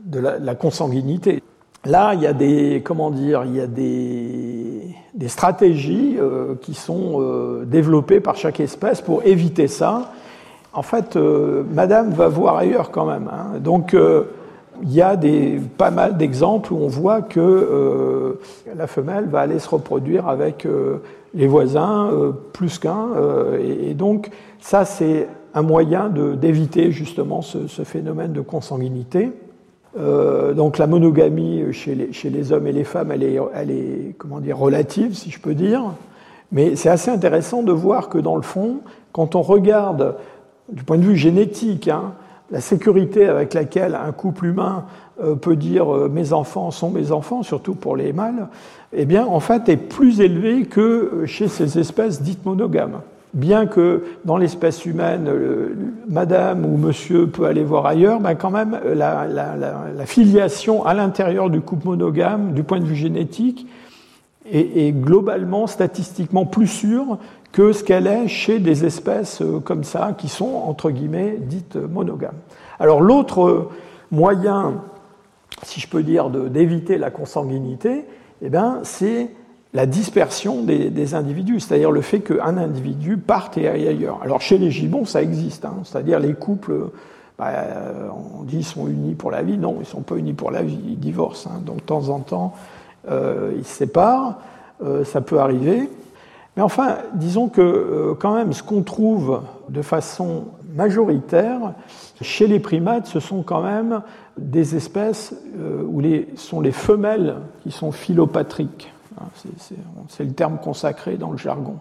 de la consanguinité. Là, il y a des, comment dire, il y a des, des stratégies euh, qui sont euh, développées par chaque espèce pour éviter ça. En fait, euh, Madame va voir ailleurs quand même. Hein. Donc, il y a pas mal d'exemples où on voit que la femelle va aller se reproduire avec les voisins plus qu'un. Et, donc, ça, c'est un moyen d'éviter justement ce, phénomène de consanguinité. Euh, donc la monogamie chez les, hommes et les femmes, elle est, elle est comment dire, relative, si je peux dire. Mais c'est assez intéressant de voir que dans le fond, quand on regarde du point de vue génétique, hein, la sécurité avec laquelle un couple humain euh, peut dire euh, mes enfants sont mes enfants, surtout pour les mâles, eh bien, en fait, est plus élevée que chez ces espèces dites monogames. Bien que dans l'espèce humaine, madame ou monsieur peut aller voir ailleurs, ben quand même la, filiation à l'intérieur du couple monogame, du point de vue génétique, est, globalement, statistiquement plus sûre que ce qu'elle est chez des espèces euh, comme ça, qui sont, entre guillemets, dites monogames. Alors l'autre moyen, si je peux dire, d'éviter la consanguinité, eh ben, c'est la dispersion des, individus, c'est-à-dire le fait qu'un individu parte et aille ailleurs. Alors chez les gibbons, ça existe, hein. c'est-à-dire les couples, bah, on dit, sont unis pour la vie. Non, ils ne sont pas unis pour la vie, ils divorcent. Hein. Donc de temps en temps, euh, ils se séparent, euh, ça peut arriver. Mais enfin, disons que euh, quand même, ce qu'on trouve de façon majoritaire chez les primates, ce sont quand même des espèces où les, sont les femelles qui sont philopatriques. Hein, c'est le terme consacré dans le jargon.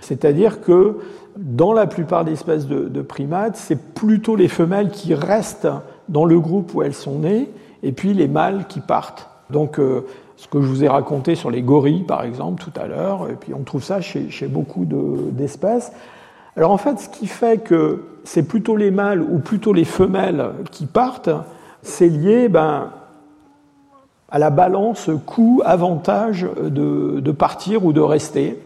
C'est-à-dire que dans la plupart des espèces de, primates, c'est plutôt les femelles qui restent dans le groupe où elles sont nées, et puis les mâles qui partent. Donc, euh, ce que je vous ai raconté sur les gorilles, par exemple, tout à l'heure, et puis on trouve ça chez, beaucoup d'espèces. Alors en fait, ce qui fait que c'est plutôt les mâles ou plutôt les femelles qui partent, c'est lié ben, à la balance coût-avantage de, partir ou de rester.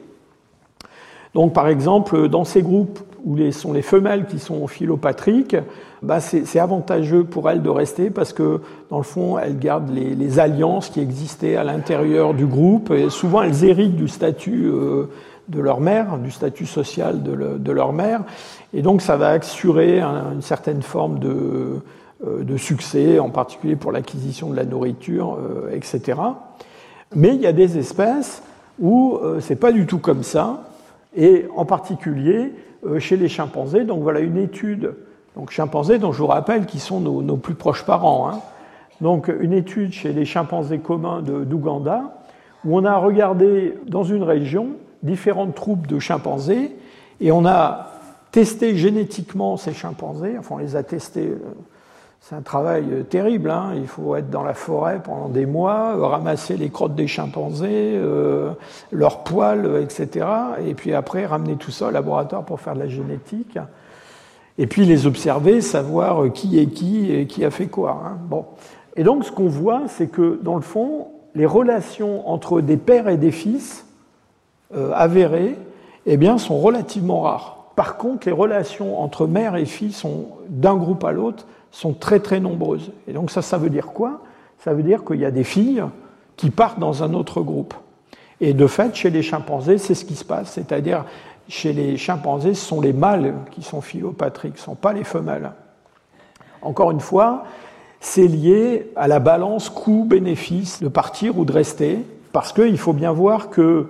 Donc par exemple, dans ces groupes où sont les femelles qui sont philopatriques, bah c'est avantageux pour elles de rester parce que dans le fond, elles gardent les, alliances qui existaient à l'intérieur du groupe et souvent elles héritent du statut euh, de leur mère, du statut social de, leur mère. Et donc ça va assurer une certaine forme de, euh, de succès, en particulier pour l'acquisition de la nourriture, euh, etc. Mais il y a des espèces où c'est pas du tout comme ça, et en particulier chez les chimpanzés. Donc voilà une étude, donc chimpanzés dont je vous rappelle qui sont nos, plus proches parents. Hein. Donc une étude chez les chimpanzés communs d'Ouganda, où on a regardé dans une région différentes troupes de chimpanzés, et on a testé génétiquement ces chimpanzés, enfin on les a testés c'est un travail euh, terrible. Hein. Il faut être dans la forêt pendant des mois, euh, ramasser les crottes des chimpanzés, euh, leurs poils, etc. Et puis après, ramener tout ça au laboratoire pour faire de la génétique. Et puis les observer, savoir qui est qui et qui a fait quoi. Hein. Et donc ce qu'on voit, c'est que dans le fond, les relations entre des pères et des fils avérées eh bien, sont relativement rares. Par contre, les relations entre mère et fille sont d'un groupe à l'autre sont très très nombreuses. Et donc ça, ça veut dire quoi? Ça veut dire qu'il y a des filles qui partent dans un autre groupe. Et de fait, chez les chimpanzés, c'est ce qui se passe. C'est-à-dire, chez les chimpanzés, ce sont les mâles qui sont philopatriques, ce ne sont pas les femelles. Encore une fois, c'est lié à la balance coût-bénéfice de partir ou de rester, parce qu'il faut bien voir que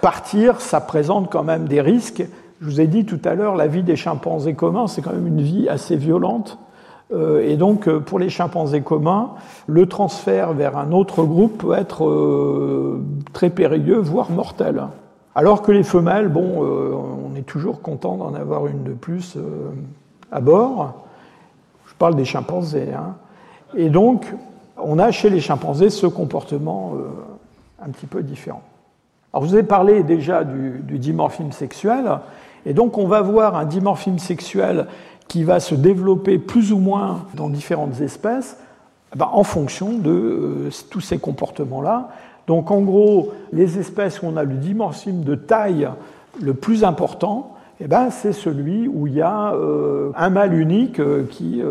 partir, ça présente quand même des risques. Je vous ai dit tout à l'heure, la vie des chimpanzés communs, c'est quand même une vie assez violente. Euh, et donc, euh, pour les chimpanzés communs, le transfert vers un autre groupe peut être euh, très périlleux, voire mortel. Alors que les femelles, bon, on est toujours content d'en avoir une de plus à bord. Je parle des chimpanzés. Hein. Et donc, on a chez les chimpanzés ce comportement un petit peu différent. Alors, je vous ai parlé déjà du, du dimorphisme sexuel. Et donc, on va voir un dimorphisme sexuel qui va se développer plus ou moins dans différentes espèces eh ben, en fonction de euh, tous ces comportements-là. Donc en gros, les espèces où on a le dimorphisme de taille le plus important, eh ben, c'est celui où il y a euh, un mâle unique euh, qui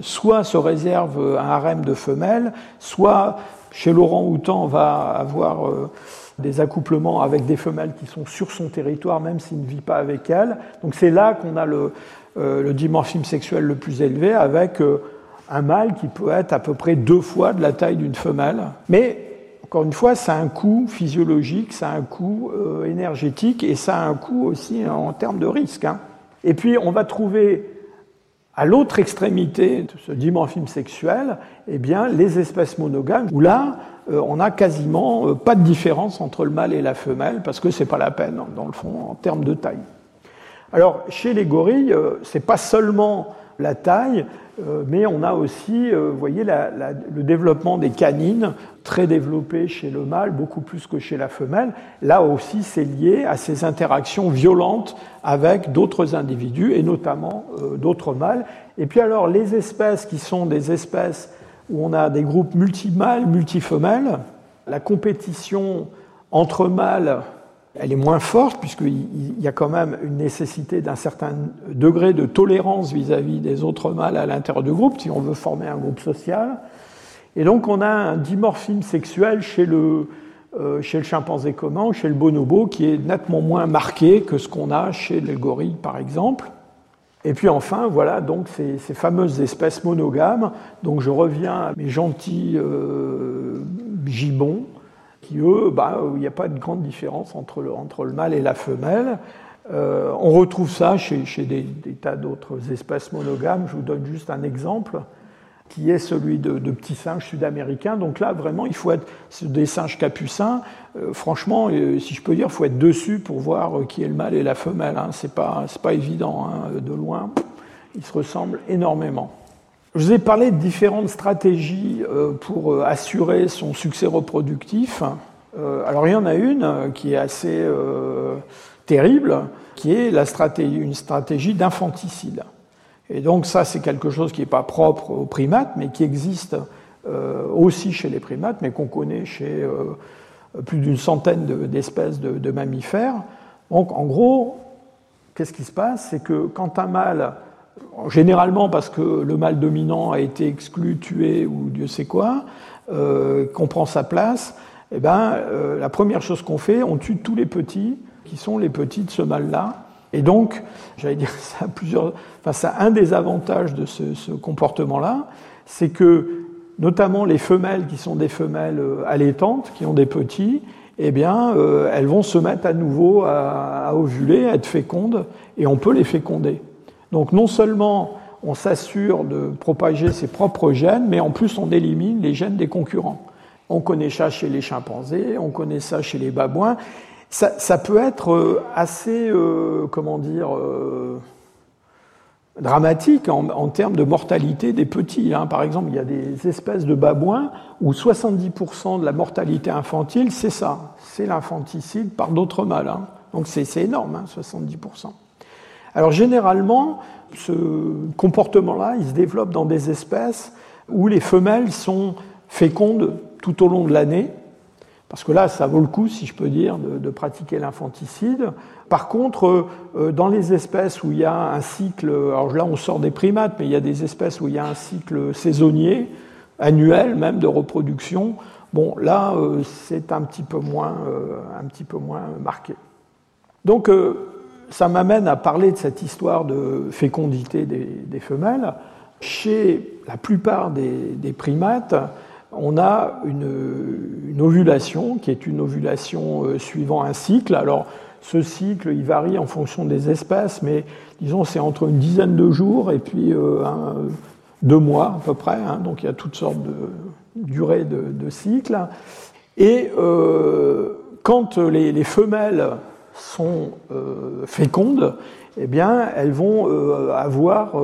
soit se réserve un harem de femelles, soit chez l'orang-outan va avoir des accouplements avec des femelles qui sont sur son territoire, même s'il ne vit pas avec elles. Donc c'est là qu'on a le, euh, dimorphisme sexuel le plus élevé avec euh, un mâle qui peut être à peu près deux fois de la taille d'une femelle. Mais encore une fois, ça a un coût physiologique, ça a un coût euh, énergétique et ça a un coût aussi en termes de risque. Hein. Et puis on va trouver à l'autre extrémité de ce dimorphisme sexuel, eh bien, les espèces monogames, où là, on n'a quasiment pas de différence entre le mâle et la femelle, parce que c'est pas la peine, dans le fond, en termes de taille. Alors, chez les gorilles, euh, ce n'est pas seulement la taille, euh, mais on a aussi, euh, vous voyez, le développement des canines, très développé chez le mâle, beaucoup plus que chez la femelle. Là aussi, c'est lié à ces interactions violentes avec d'autres individus, et notamment d'autres mâles. Et puis alors, les espèces qui sont des espèces où on a des groupes multimâles, multifemelles, la compétition entre mâles elle est moins forte puisqu'il y a quand même une nécessité d'un certain degré de tolérance vis-à-vis des autres mâles à l'intérieur du groupe si on veut former un groupe social. Et donc on a un dimorphisme sexuel chez le, euh, chez le chimpanzé commun, chez le bonobo, qui est nettement moins marqué que ce qu'on a chez le gorille par exemple. Et puis enfin, voilà donc ces, fameuses espèces monogames. Donc je reviens à mes gentils euh, gibbons qui eux, bah, il n'y a pas de grande différence entre le, entre le mâle et la femelle. Euh, on retrouve ça chez, chez des, tas d'autres espèces monogames. Je vous donne juste un exemple qui est celui de, petits singes sud-américains. Donc là, vraiment, il faut être des singes capucins. Euh, franchement, euh, si je peux dire, il faut être dessus pour voir qui est le mâle et la femelle. Hein. C'est pas, pas évident hein. de loin. Ils se ressemblent énormément. Je vous ai parlé de différentes stratégies euh, pour euh, assurer son succès reproductif. Euh, alors il y en a une qui est assez terrible, qui est la stratégie, une stratégie d'infanticide. Et donc ça, c'est quelque chose qui n'est pas propre aux primates, mais qui existe aussi chez les primates, mais qu'on connaît chez plus d'une centaine d'espèces de, de, mammifères. Donc en gros, qu'est-ce qui se passe? C'est que quand un mâle généralement parce que le mâle dominant a été exclu, tué ou Dieu sait quoi, euh, qu'on prend sa place, eh ben, euh, la première chose qu'on fait, on tue tous les petits qui sont les petits de ce mâle-là. Et donc, j'allais dire, ça a plusieurs, enfin, ça un des avantages de ce, comportement-là, c'est que notamment les femelles qui sont des femelles euh, allaitantes, qui ont des petits, eh bien, elles vont se mettre à nouveau à ovuler, à être fécondes, et on peut les féconder. Donc non seulement on s'assure de propager ses propres gènes, mais en plus on élimine les gènes des concurrents. On connaît ça chez les chimpanzés, on connaît ça chez les babouins. Ça, peut être euh, assez, euh, comment dire, euh, dramatique en, termes de mortalité des petits. Hein. Par exemple, il y a des espèces de babouins où 70% de la mortalité infantile, c'est ça, c'est l'infanticide par d'autres mâles. Hein. Donc c'est énorme, 70%. Hein, alors généralement, ce comportement-là, il se développe dans des espèces où les femelles sont fécondes tout au long de l'année, parce que là, ça vaut le coup, si je peux dire, de, pratiquer l'infanticide. Par contre, euh, dans les espèces où il y a un cycle, alors là on sort des primates, mais il y a des espèces où il y a un cycle saisonnier, annuel même de reproduction, bon là euh, c'est un petit peu moins, euh, un petit peu moins marqué. Donc ça m'amène à parler de cette histoire de fécondité des, femelles. Chez la plupart des, primates, on a une, ovulation qui est une ovulation euh, suivant un cycle. Alors, ce cycle, il varie en fonction des espèces, mais disons, c'est entre une dizaine de jours et puis euh, deux mois à peu près. Hein. donc, il y a toutes sortes de durées de, cycles. Et euh, quand les femelles sont fécondes, eh bien, elles vont avoir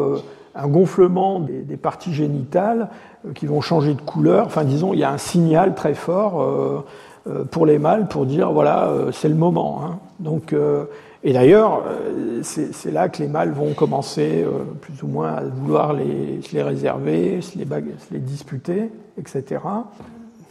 un gonflement des, parties génitales qui vont changer de couleur. Enfin, disons, il y a un signal très fort pour les mâles pour dire voilà, c'est le moment. Hein. Donc, et d'ailleurs, c'est là que les mâles vont commencer plus ou moins à vouloir les, se les réserver, se les, les disputer, etc.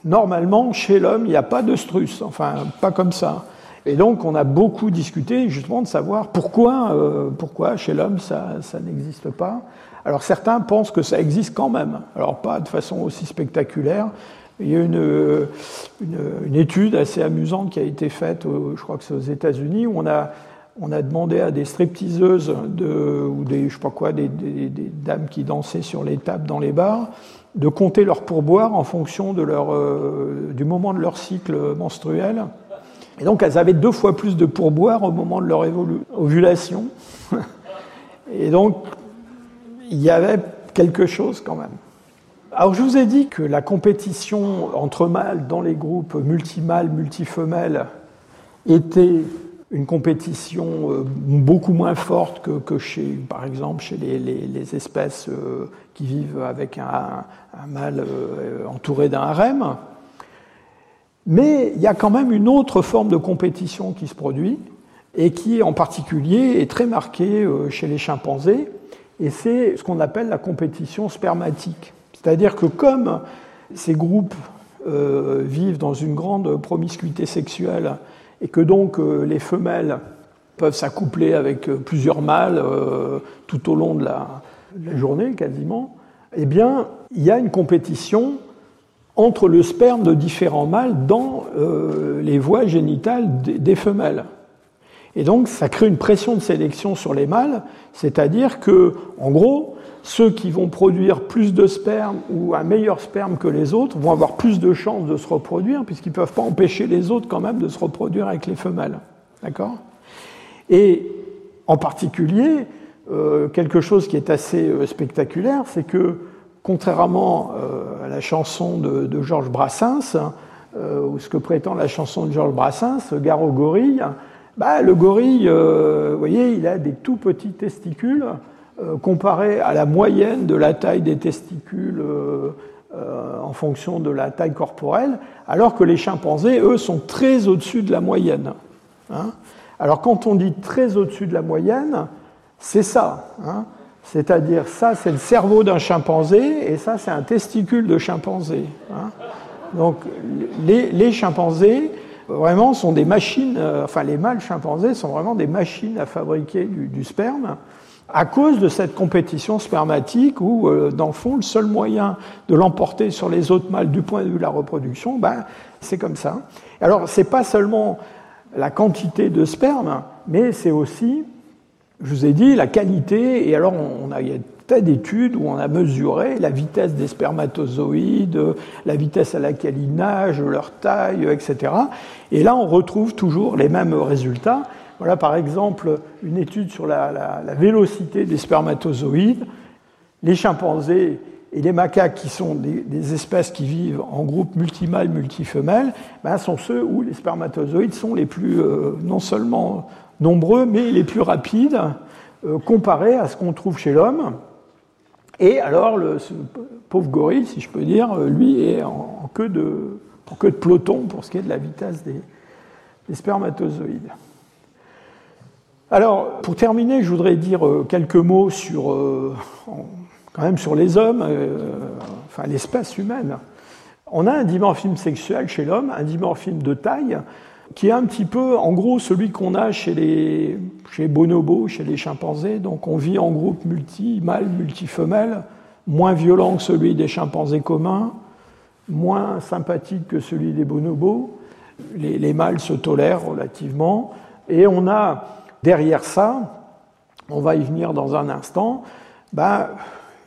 Normalement, chez l'homme, il n'y a pas de struce, enfin, pas comme ça. Et donc, on a beaucoup discuté justement de savoir pourquoi, euh, pourquoi chez l'homme ça, ça n'existe pas. Alors, certains pensent que ça existe quand même. Alors, pas de façon aussi spectaculaire. Il y a une, une, étude assez amusante qui a été faite, je crois que c'est aux États-Unis, où on a, on a demandé à des stripteaseuses de, ou des, je sais pas quoi, des, dames qui dansaient sur les tables dans les bars, de compter leur pourboire en fonction de leur, euh, du moment de leur cycle menstruel. Et donc elles avaient deux fois plus de pourboire au moment de leur ovulation. Et donc il y avait quelque chose quand même. Alors je vous ai dit que la compétition entre mâles dans les groupes multimâles, multifemelles était une compétition euh, beaucoup moins forte que, chez, par exemple, chez les, espèces euh, qui vivent avec un, mâle euh, entouré d'un harem. Mais il y a quand même une autre forme de compétition qui se produit et qui en particulier est très marquée chez les chimpanzés, et c'est ce qu'on appelle la compétition spermatique. C'est-à-dire que comme ces groupes euh, vivent dans une grande promiscuité sexuelle et que donc les femelles peuvent s'accoupler avec plusieurs mâles tout au long de la, journée quasiment, eh bien, il y a une compétition entre le sperme de différents mâles dans les voies génitales des femelles. Et donc, ça crée une pression de sélection sur les mâles, c'est-à-dire que, en gros, ceux qui vont produire plus de sperme ou un meilleur sperme que les autres vont avoir plus de chances de se reproduire, puisqu'ils ne peuvent pas empêcher les autres quand même de se reproduire avec les femelles. D'accord? Et en particulier, euh, quelque chose qui est assez euh, spectaculaire, c'est que, contrairement euh, à la chanson de, Georges Brassens, ou ce que prétend la chanson de Georges Brassens, Gare au gorille, bah, le gorille, vous voyez, il a des tout petits testicules euh, comparé à la moyenne de la taille des testicules euh, euh, en fonction de la taille corporelle, alors que les chimpanzés, eux, sont très au-dessus de la moyenne. Hein. alors quand on dit très au-dessus de la moyenne, c'est ça. Hein. C'est-à-dire, ça, c'est le cerveau d'un chimpanzé, et ça, c'est un testicule de chimpanzé. Hein. Donc, les, chimpanzés, vraiment, sont des machines, enfin, les mâles chimpanzés sont vraiment des machines à fabriquer du sperme à cause de cette compétition spermatique où, euh, dans le fond, le seul moyen de l'emporter sur les autres mâles du point de vue de la reproduction, ben, c'est comme ça. Alors, ce n'est pas seulement la quantité de sperme, mais c'est aussi, je vous ai dit, la qualité. Et alors, on il y a d'études où on a mesuré la vitesse des spermatozoïdes, la vitesse à laquelle ils nagent, leur taille, etc. Et là, on retrouve toujours les mêmes résultats. Voilà par exemple une étude sur la, vélocité des spermatozoïdes. Les chimpanzés et les macaques, qui sont des, espèces qui vivent en groupe multimâle, multifemelle, ben, sont ceux où les spermatozoïdes sont les plus, euh, non seulement nombreux, mais les plus rapides, euh, comparés à ce qu'on trouve chez l'homme. Et alors, le, ce pauvre gorille, si je peux dire, euh, lui est en, queue, de, en queue de peloton pour ce qui est de la vitesse des spermatozoïdes. Alors, pour terminer, je voudrais dire euh, quelques mots sur, euh, quand même sur les hommes, enfin l'espèce humaine. On a un dimorphisme sexuel chez l'homme, un dimorphisme de taille, qui est un petit peu, en gros, celui qu'on a chez les, chez bonobos, chez les chimpanzés. Donc, on vit en groupe multi, mâle, multifemelle, moins violent que celui des chimpanzés communs, moins sympathique que celui des bonobos. Les, les mâles se tolèrent relativement. Et on a Derrière ça, on va y venir dans un instant, ben,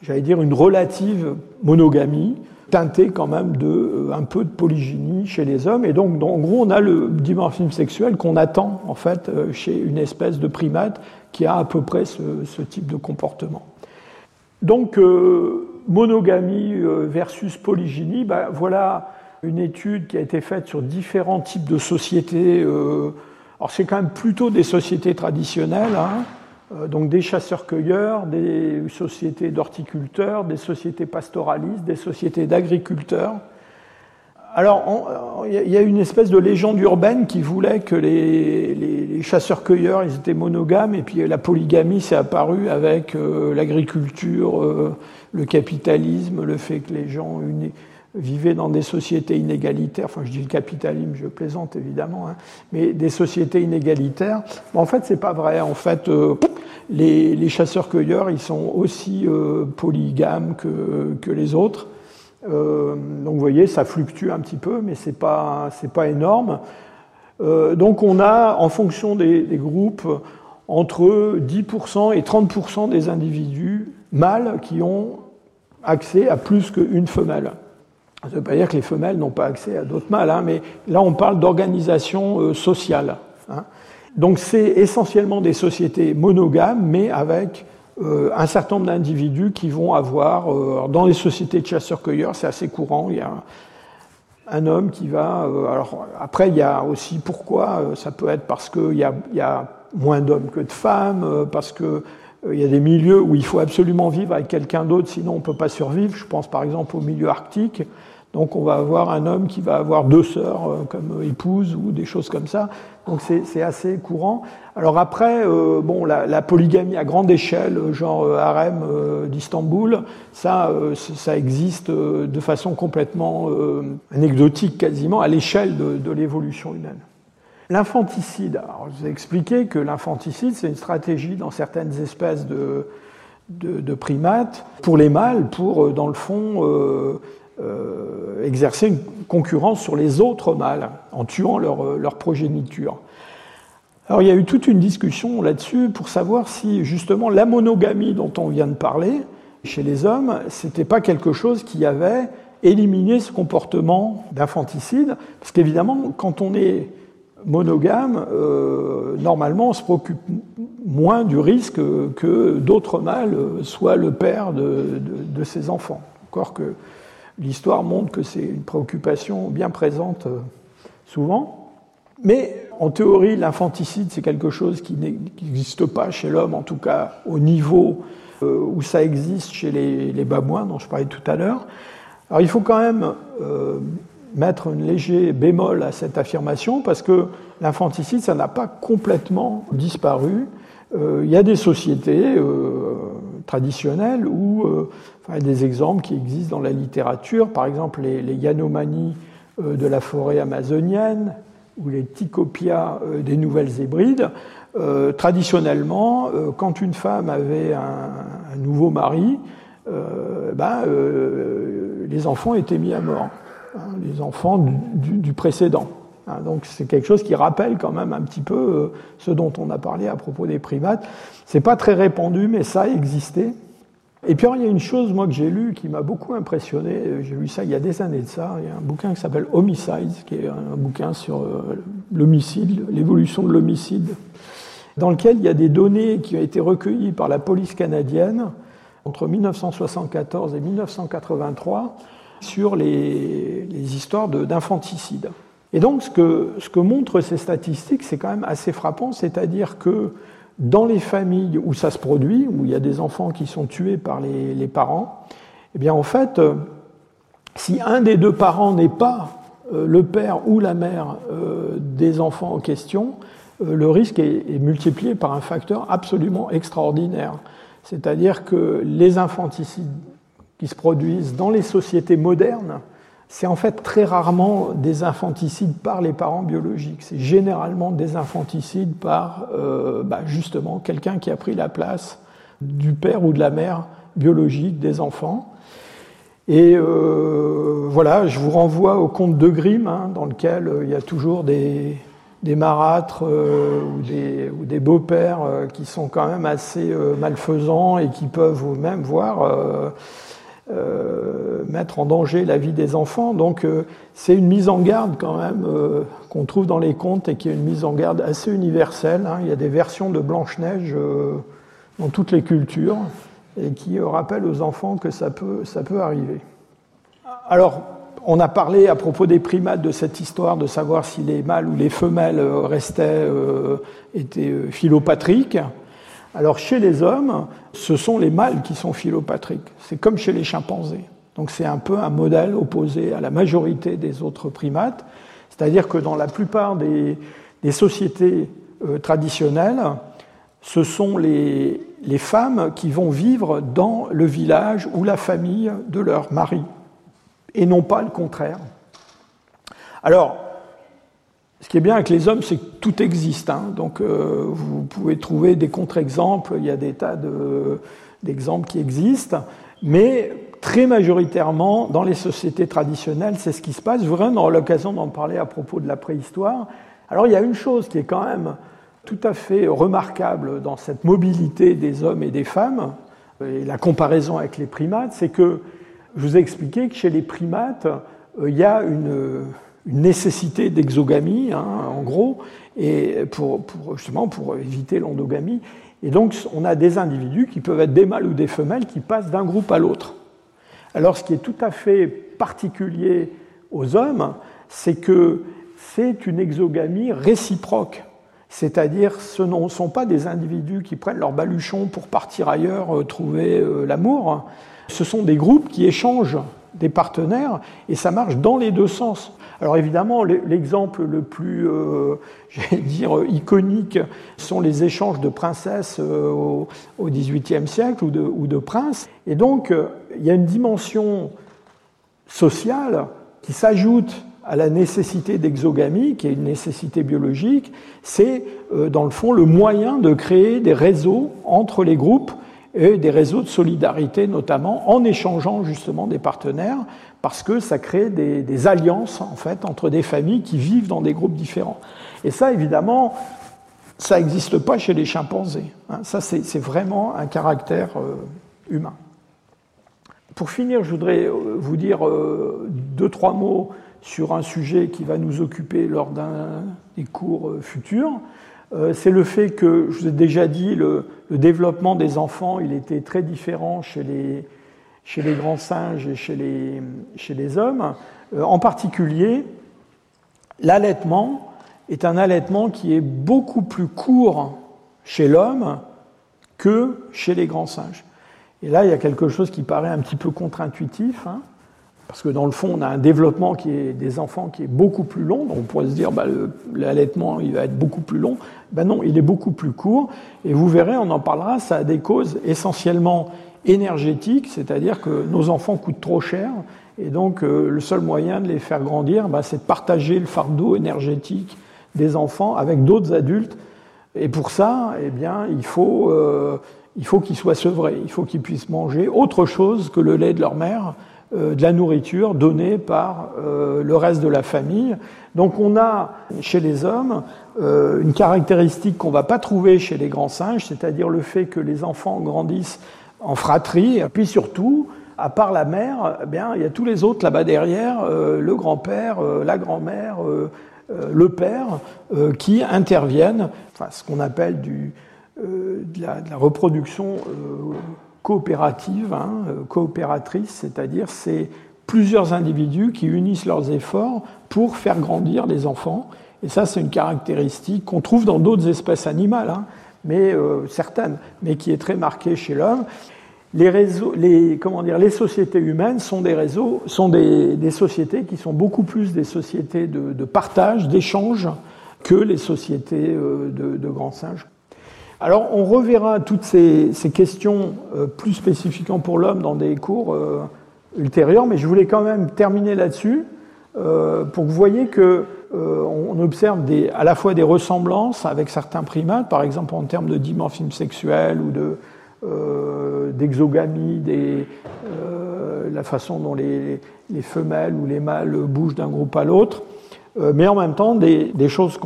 j'allais dire une relative monogamie, teintée quand même de euh, un peu de polygynie chez les hommes. Et donc, en gros, on a le dimorphisme sexuel qu'on attend en fait euh, chez une espèce de primate qui a à peu près ce, type de comportement. Donc, euh, monogamie versus polygynie, ben, voilà une étude qui a été faite sur différents types de sociétés. Alors c'est quand même plutôt des sociétés traditionnelles, hein. Euh, donc des chasseurs-cueilleurs, des sociétés d'horticulteurs, des sociétés pastoralistes, des sociétés d'agriculteurs. Alors, il y a une espèce de légende urbaine qui voulait que les, chasseurs-cueilleurs, ils étaient monogames, et puis la polygamie s'est apparue avec euh, l'agriculture, euh, le capitalisme, le fait que les gens vivaient dans des sociétés inégalitaires, enfin je dis le capitalisme, je plaisante évidemment, hein, mais des sociétés inégalitaires. en fait, c'est pas vrai. En fait, euh, les, chasseurs-cueilleurs, ils sont aussi euh, polygames que, les autres. Euh, donc vous voyez, ça fluctue un petit peu, mais c'est pas pas énorme. donc on a, en fonction des groupes, entre 10% et 30% des individus mâles qui ont accès à plus qu'une femelle. Ça ne veut pas dire que les femelles n'ont pas accès à d'autres mâles, hein, mais là on parle d'organisation euh, sociale. Hein. Donc c'est essentiellement des sociétés monogames, mais avec euh, un certain nombre d'individus qui vont avoir, euh, dans les sociétés de chasseurs-cueilleurs, c'est assez courant, il y a un homme qui va... alors après, il y a aussi pourquoi, ça peut être parce qu'il y a, moins d'hommes que de femmes, parce que il y a des milieux où il faut absolument vivre avec quelqu'un d'autre, sinon on ne peut pas survivre. Je pense par exemple au milieu arctique. Donc on va avoir un homme qui va avoir deux sœurs euh, comme épouse ou des choses comme ça. Donc c'est assez courant. Alors après, euh, bon, la, polygamie à grande échelle, genre euh, harem d'Istanbul, ça, existe de façon complètement anecdotique quasiment à l'échelle de, l'évolution humaine. L'infanticide, je vous ai expliqué que l'infanticide, c'est une stratégie dans certaines espèces de, de, primates pour les mâles, pour, dans le fond, exercer une concurrence sur les autres mâles en tuant leur, leur progéniture. Alors il y a eu toute une discussion là-dessus pour savoir si justement la monogamie dont on vient de parler chez les hommes, c'était pas quelque chose qui avait éliminé ce comportement d'infanticide, parce qu'évidemment quand on est monogame, euh, normalement on se préoccupe moins du risque que d'autres mâles soient le père de, de ses enfants. Encore que l'histoire montre que c'est une préoccupation bien présente euh, souvent. Mais en théorie, l'infanticide, c'est quelque chose qui n'existe pas chez l'homme, en tout cas au niveau euh, où ça existe chez les, babouins, dont je parlais tout à l'heure. Alors il faut quand même euh, mettre un léger bémol à cette affirmation, parce que l'infanticide, ça n'a pas complètement disparu. Il y a des sociétés il y a des exemples qui existent dans la littérature, par exemple les, Yanomani de la forêt amazonienne, ou les Ticopia euh, des nouvelles hybrides, euh, traditionnellement, euh, quand une femme avait un, nouveau mari, ben, les enfants étaient mis à mort, hein, les enfants du, précédent. Hein. donc c'est quelque chose qui rappelle quand même un petit peu ce dont on a parlé à propos des primates. C'est pas très répandu, mais ça existait. Et puis il y a une chose, moi, que j'ai lu qui m'a beaucoup impressionné. J'ai lu ça il y a des années de ça. Il y a un bouquin qui s'appelle Homicide, qui est un bouquin sur euh, l'homicide, l'évolution de l'homicide, dans lequel il y a des données qui ont été recueillies par la police canadienne entre 1974 et 1983 sur les, les histoires d'infanticide. Et donc, ce que, montrent ces statistiques, c'est quand même assez frappant, c'est-à-dire que dans les familles où ça se produit, où il y a des enfants qui sont tués par les, parents, eh bien en fait, euh, si un des deux parents n'est pas euh, le père ou la mère euh, des enfants en question, le risque est, multiplié par un facteur absolument extraordinaire. C'est-à-dire que les infanticides qui se produisent dans les sociétés modernes c'est en fait très rarement des infanticides par les parents biologiques. C'est généralement des infanticides par euh, bah, justement quelqu'un qui a pris la place du père ou de la mère biologique des enfants. Et euh, voilà, je vous renvoie au conte de Grimm, hein, dans lequel euh, il y a toujours des, marâtres ou des, ou des beaux-pères qui sont quand même assez malfaisants et qui peuvent même voir euh, mettre en danger la vie des enfants. Donc euh, c'est une mise en garde quand même euh, qu'on trouve dans les contes et qui est une mise en garde assez universelle. Hein. Il y a des versions de Blanche-Neige dans toutes les cultures et qui rappellent aux enfants que ça peut, ça peut arriver. Alors, on a parlé à propos des primates de cette histoire de savoir si les mâles ou les femelles restaient, étaient philopatriques. Alors chez les hommes, ce sont les mâles qui sont philopatriques. C'est comme chez les chimpanzés. Donc c'est un peu un modèle opposé à la majorité des autres primates. C'est-à-dire que dans la plupart des, sociétés euh, traditionnelles, ce sont les, les, femmes qui vont vivre dans le village ou la famille de leur mari, et non pas le contraire. Alors, ce qui est bien avec les hommes, c'est que tout existe. Hein. Donc euh, vous pouvez trouver des contre-exemples, il y a des tas d'exemples qui existent, mais très majoritairement, dans les sociétés traditionnelles, c'est ce qui se passe. Je voudrais avoir l'occasion d'en parler à propos de la préhistoire. Alors il y a une chose qui est quand même tout à fait remarquable dans cette mobilité des hommes et des femmes, et la comparaison avec les primates, c'est que je vous ai expliqué que chez les primates, euh, il y a une une nécessité d'exogamie, hein, en gros, et pour, justement pour éviter l'endogamie. Et donc, on a des individus qui peuvent être des mâles ou des femelles qui passent d'un groupe à l'autre. Alors, ce qui est tout à fait particulier aux hommes, c'est que c'est une exogamie réciproque. C'est-à-dire, ce ne sont pas des individus qui prennent leur baluchon pour partir ailleurs euh, trouver euh, l'amour. Ce sont des groupes qui échangent des partenaires et ça marche dans les deux sens. Alors évidemment, l'exemple le plus, euh, dire, iconique sont les échanges de princesses euh, au XVIIIe siècle ou de, princes. Et donc, euh, il y a une dimension sociale qui s'ajoute à la nécessité d'exogamie, qui est une nécessité biologique, c'est euh, dans le fond le moyen de créer des réseaux entre les groupes et des réseaux de solidarité notamment, en échangeant justement des partenaires, parce que ça crée des, alliances en fait entre des familles qui vivent dans des groupes différents. Et ça, évidemment, ça n'existe pas chez les chimpanzés. Hein. Ça, c'est vraiment un caractère euh, humain. Pour finir, je voudrais euh, vous dire deux, trois mots sur un sujet qui va nous occuper lors d'un des cours euh, futurs. Euh, c'est le fait que, je vous ai déjà dit, le, développement des enfants, il était très différent chez les, chez les grands singes et chez les, chez les hommes. Euh, en particulier, l'allaitement est un allaitement qui est beaucoup plus court chez l'homme que chez les grands singes. Et là, il y a quelque chose qui paraît un petit peu contre-intuitif. Hein parce que dans le fond, on a un développement des enfants qui est beaucoup plus long. Donc on pourrait se dire, bah, l'allaitement, il va être beaucoup plus long. Ben non, il est beaucoup plus court. Et vous verrez, on en parlera, ça a des causes essentiellement énergétiques, c'est-à-dire que nos enfants coûtent trop cher. Et donc euh, le seul moyen de les faire grandir, bah, c'est de partager le fardeau énergétique des enfants avec d'autres adultes. Et pour ça, eh bien, il faut, euh, qu'ils soient sevrés, il faut qu'ils puissent manger autre chose que le lait de leur mère de la nourriture donnée par euh, le reste de la famille. Donc on a chez les hommes euh, une caractéristique qu'on ne va pas trouver chez les grands singes, c'est-à-dire le fait que les enfants grandissent en fratrie, et puis surtout, à part la mère, eh bien, il y a tous les autres là-bas derrière, le grand-père, la grand-mère, le père, qui interviennent, enfin, ce qu'on appelle de, la, reproduction coopérative, hein, euh, coopératrice, c'est-à-dire c'est plusieurs individus qui unissent leurs efforts pour faire grandir les enfants. Et ça, c'est une caractéristique qu'on trouve dans d'autres espèces animales, hein, mais euh, certaines, mais qui est très marquée chez l'homme. Les, réseaux, les, comment dire, les sociétés humaines sont des réseaux, sont des, des sociétés qui sont beaucoup plus des sociétés de, de partage, d'échange, que les sociétés euh, de, de grands singes. Alors on reverra toutes ces, questions euh, plus spécifiquement pour l'homme dans des cours euh, ultérieurs, mais je voulais quand même terminer là-dessus euh, pour que vous voyez que on observe à la fois des ressemblances avec certains primates, par exemple en termes de dimorphisme sexuel ou de d'exogamie, la façon dont les, femelles ou les mâles bougent d'un groupe à l'autre, mais en même temps des, choses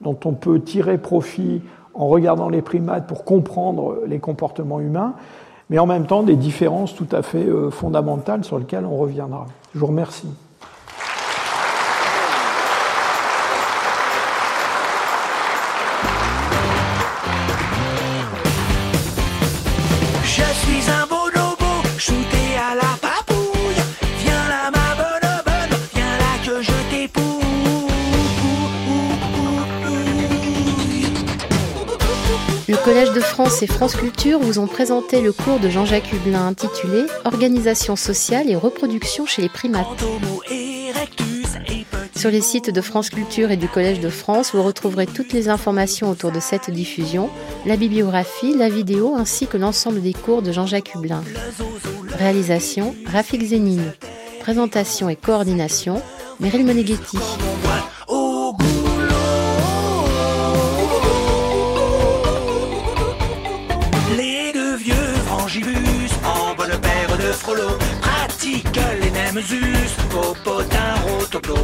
dont on peut tirer profit en regardant les primates pour comprendre les comportements humains, mais en même temps des différences tout à fait euh, fondamentales sur lesquelles on reviendra. Je vous remercie. Collège de France et France Culture vous ont présenté le cours de Jean-Jacques Hublin intitulé Organisation sociale et reproduction chez les primates. Sur les sites de France Culture et du Collège de France, vous retrouverez toutes les informations autour de cette diffusion, la bibliographie, la vidéo ainsi que l'ensemble des cours de Jean-Jacques Hublin. Réalisation Rafik Zénine. Présentation et coordination Meryl Moneghetti. Pratique les mêmes us, popotin, rotoplo.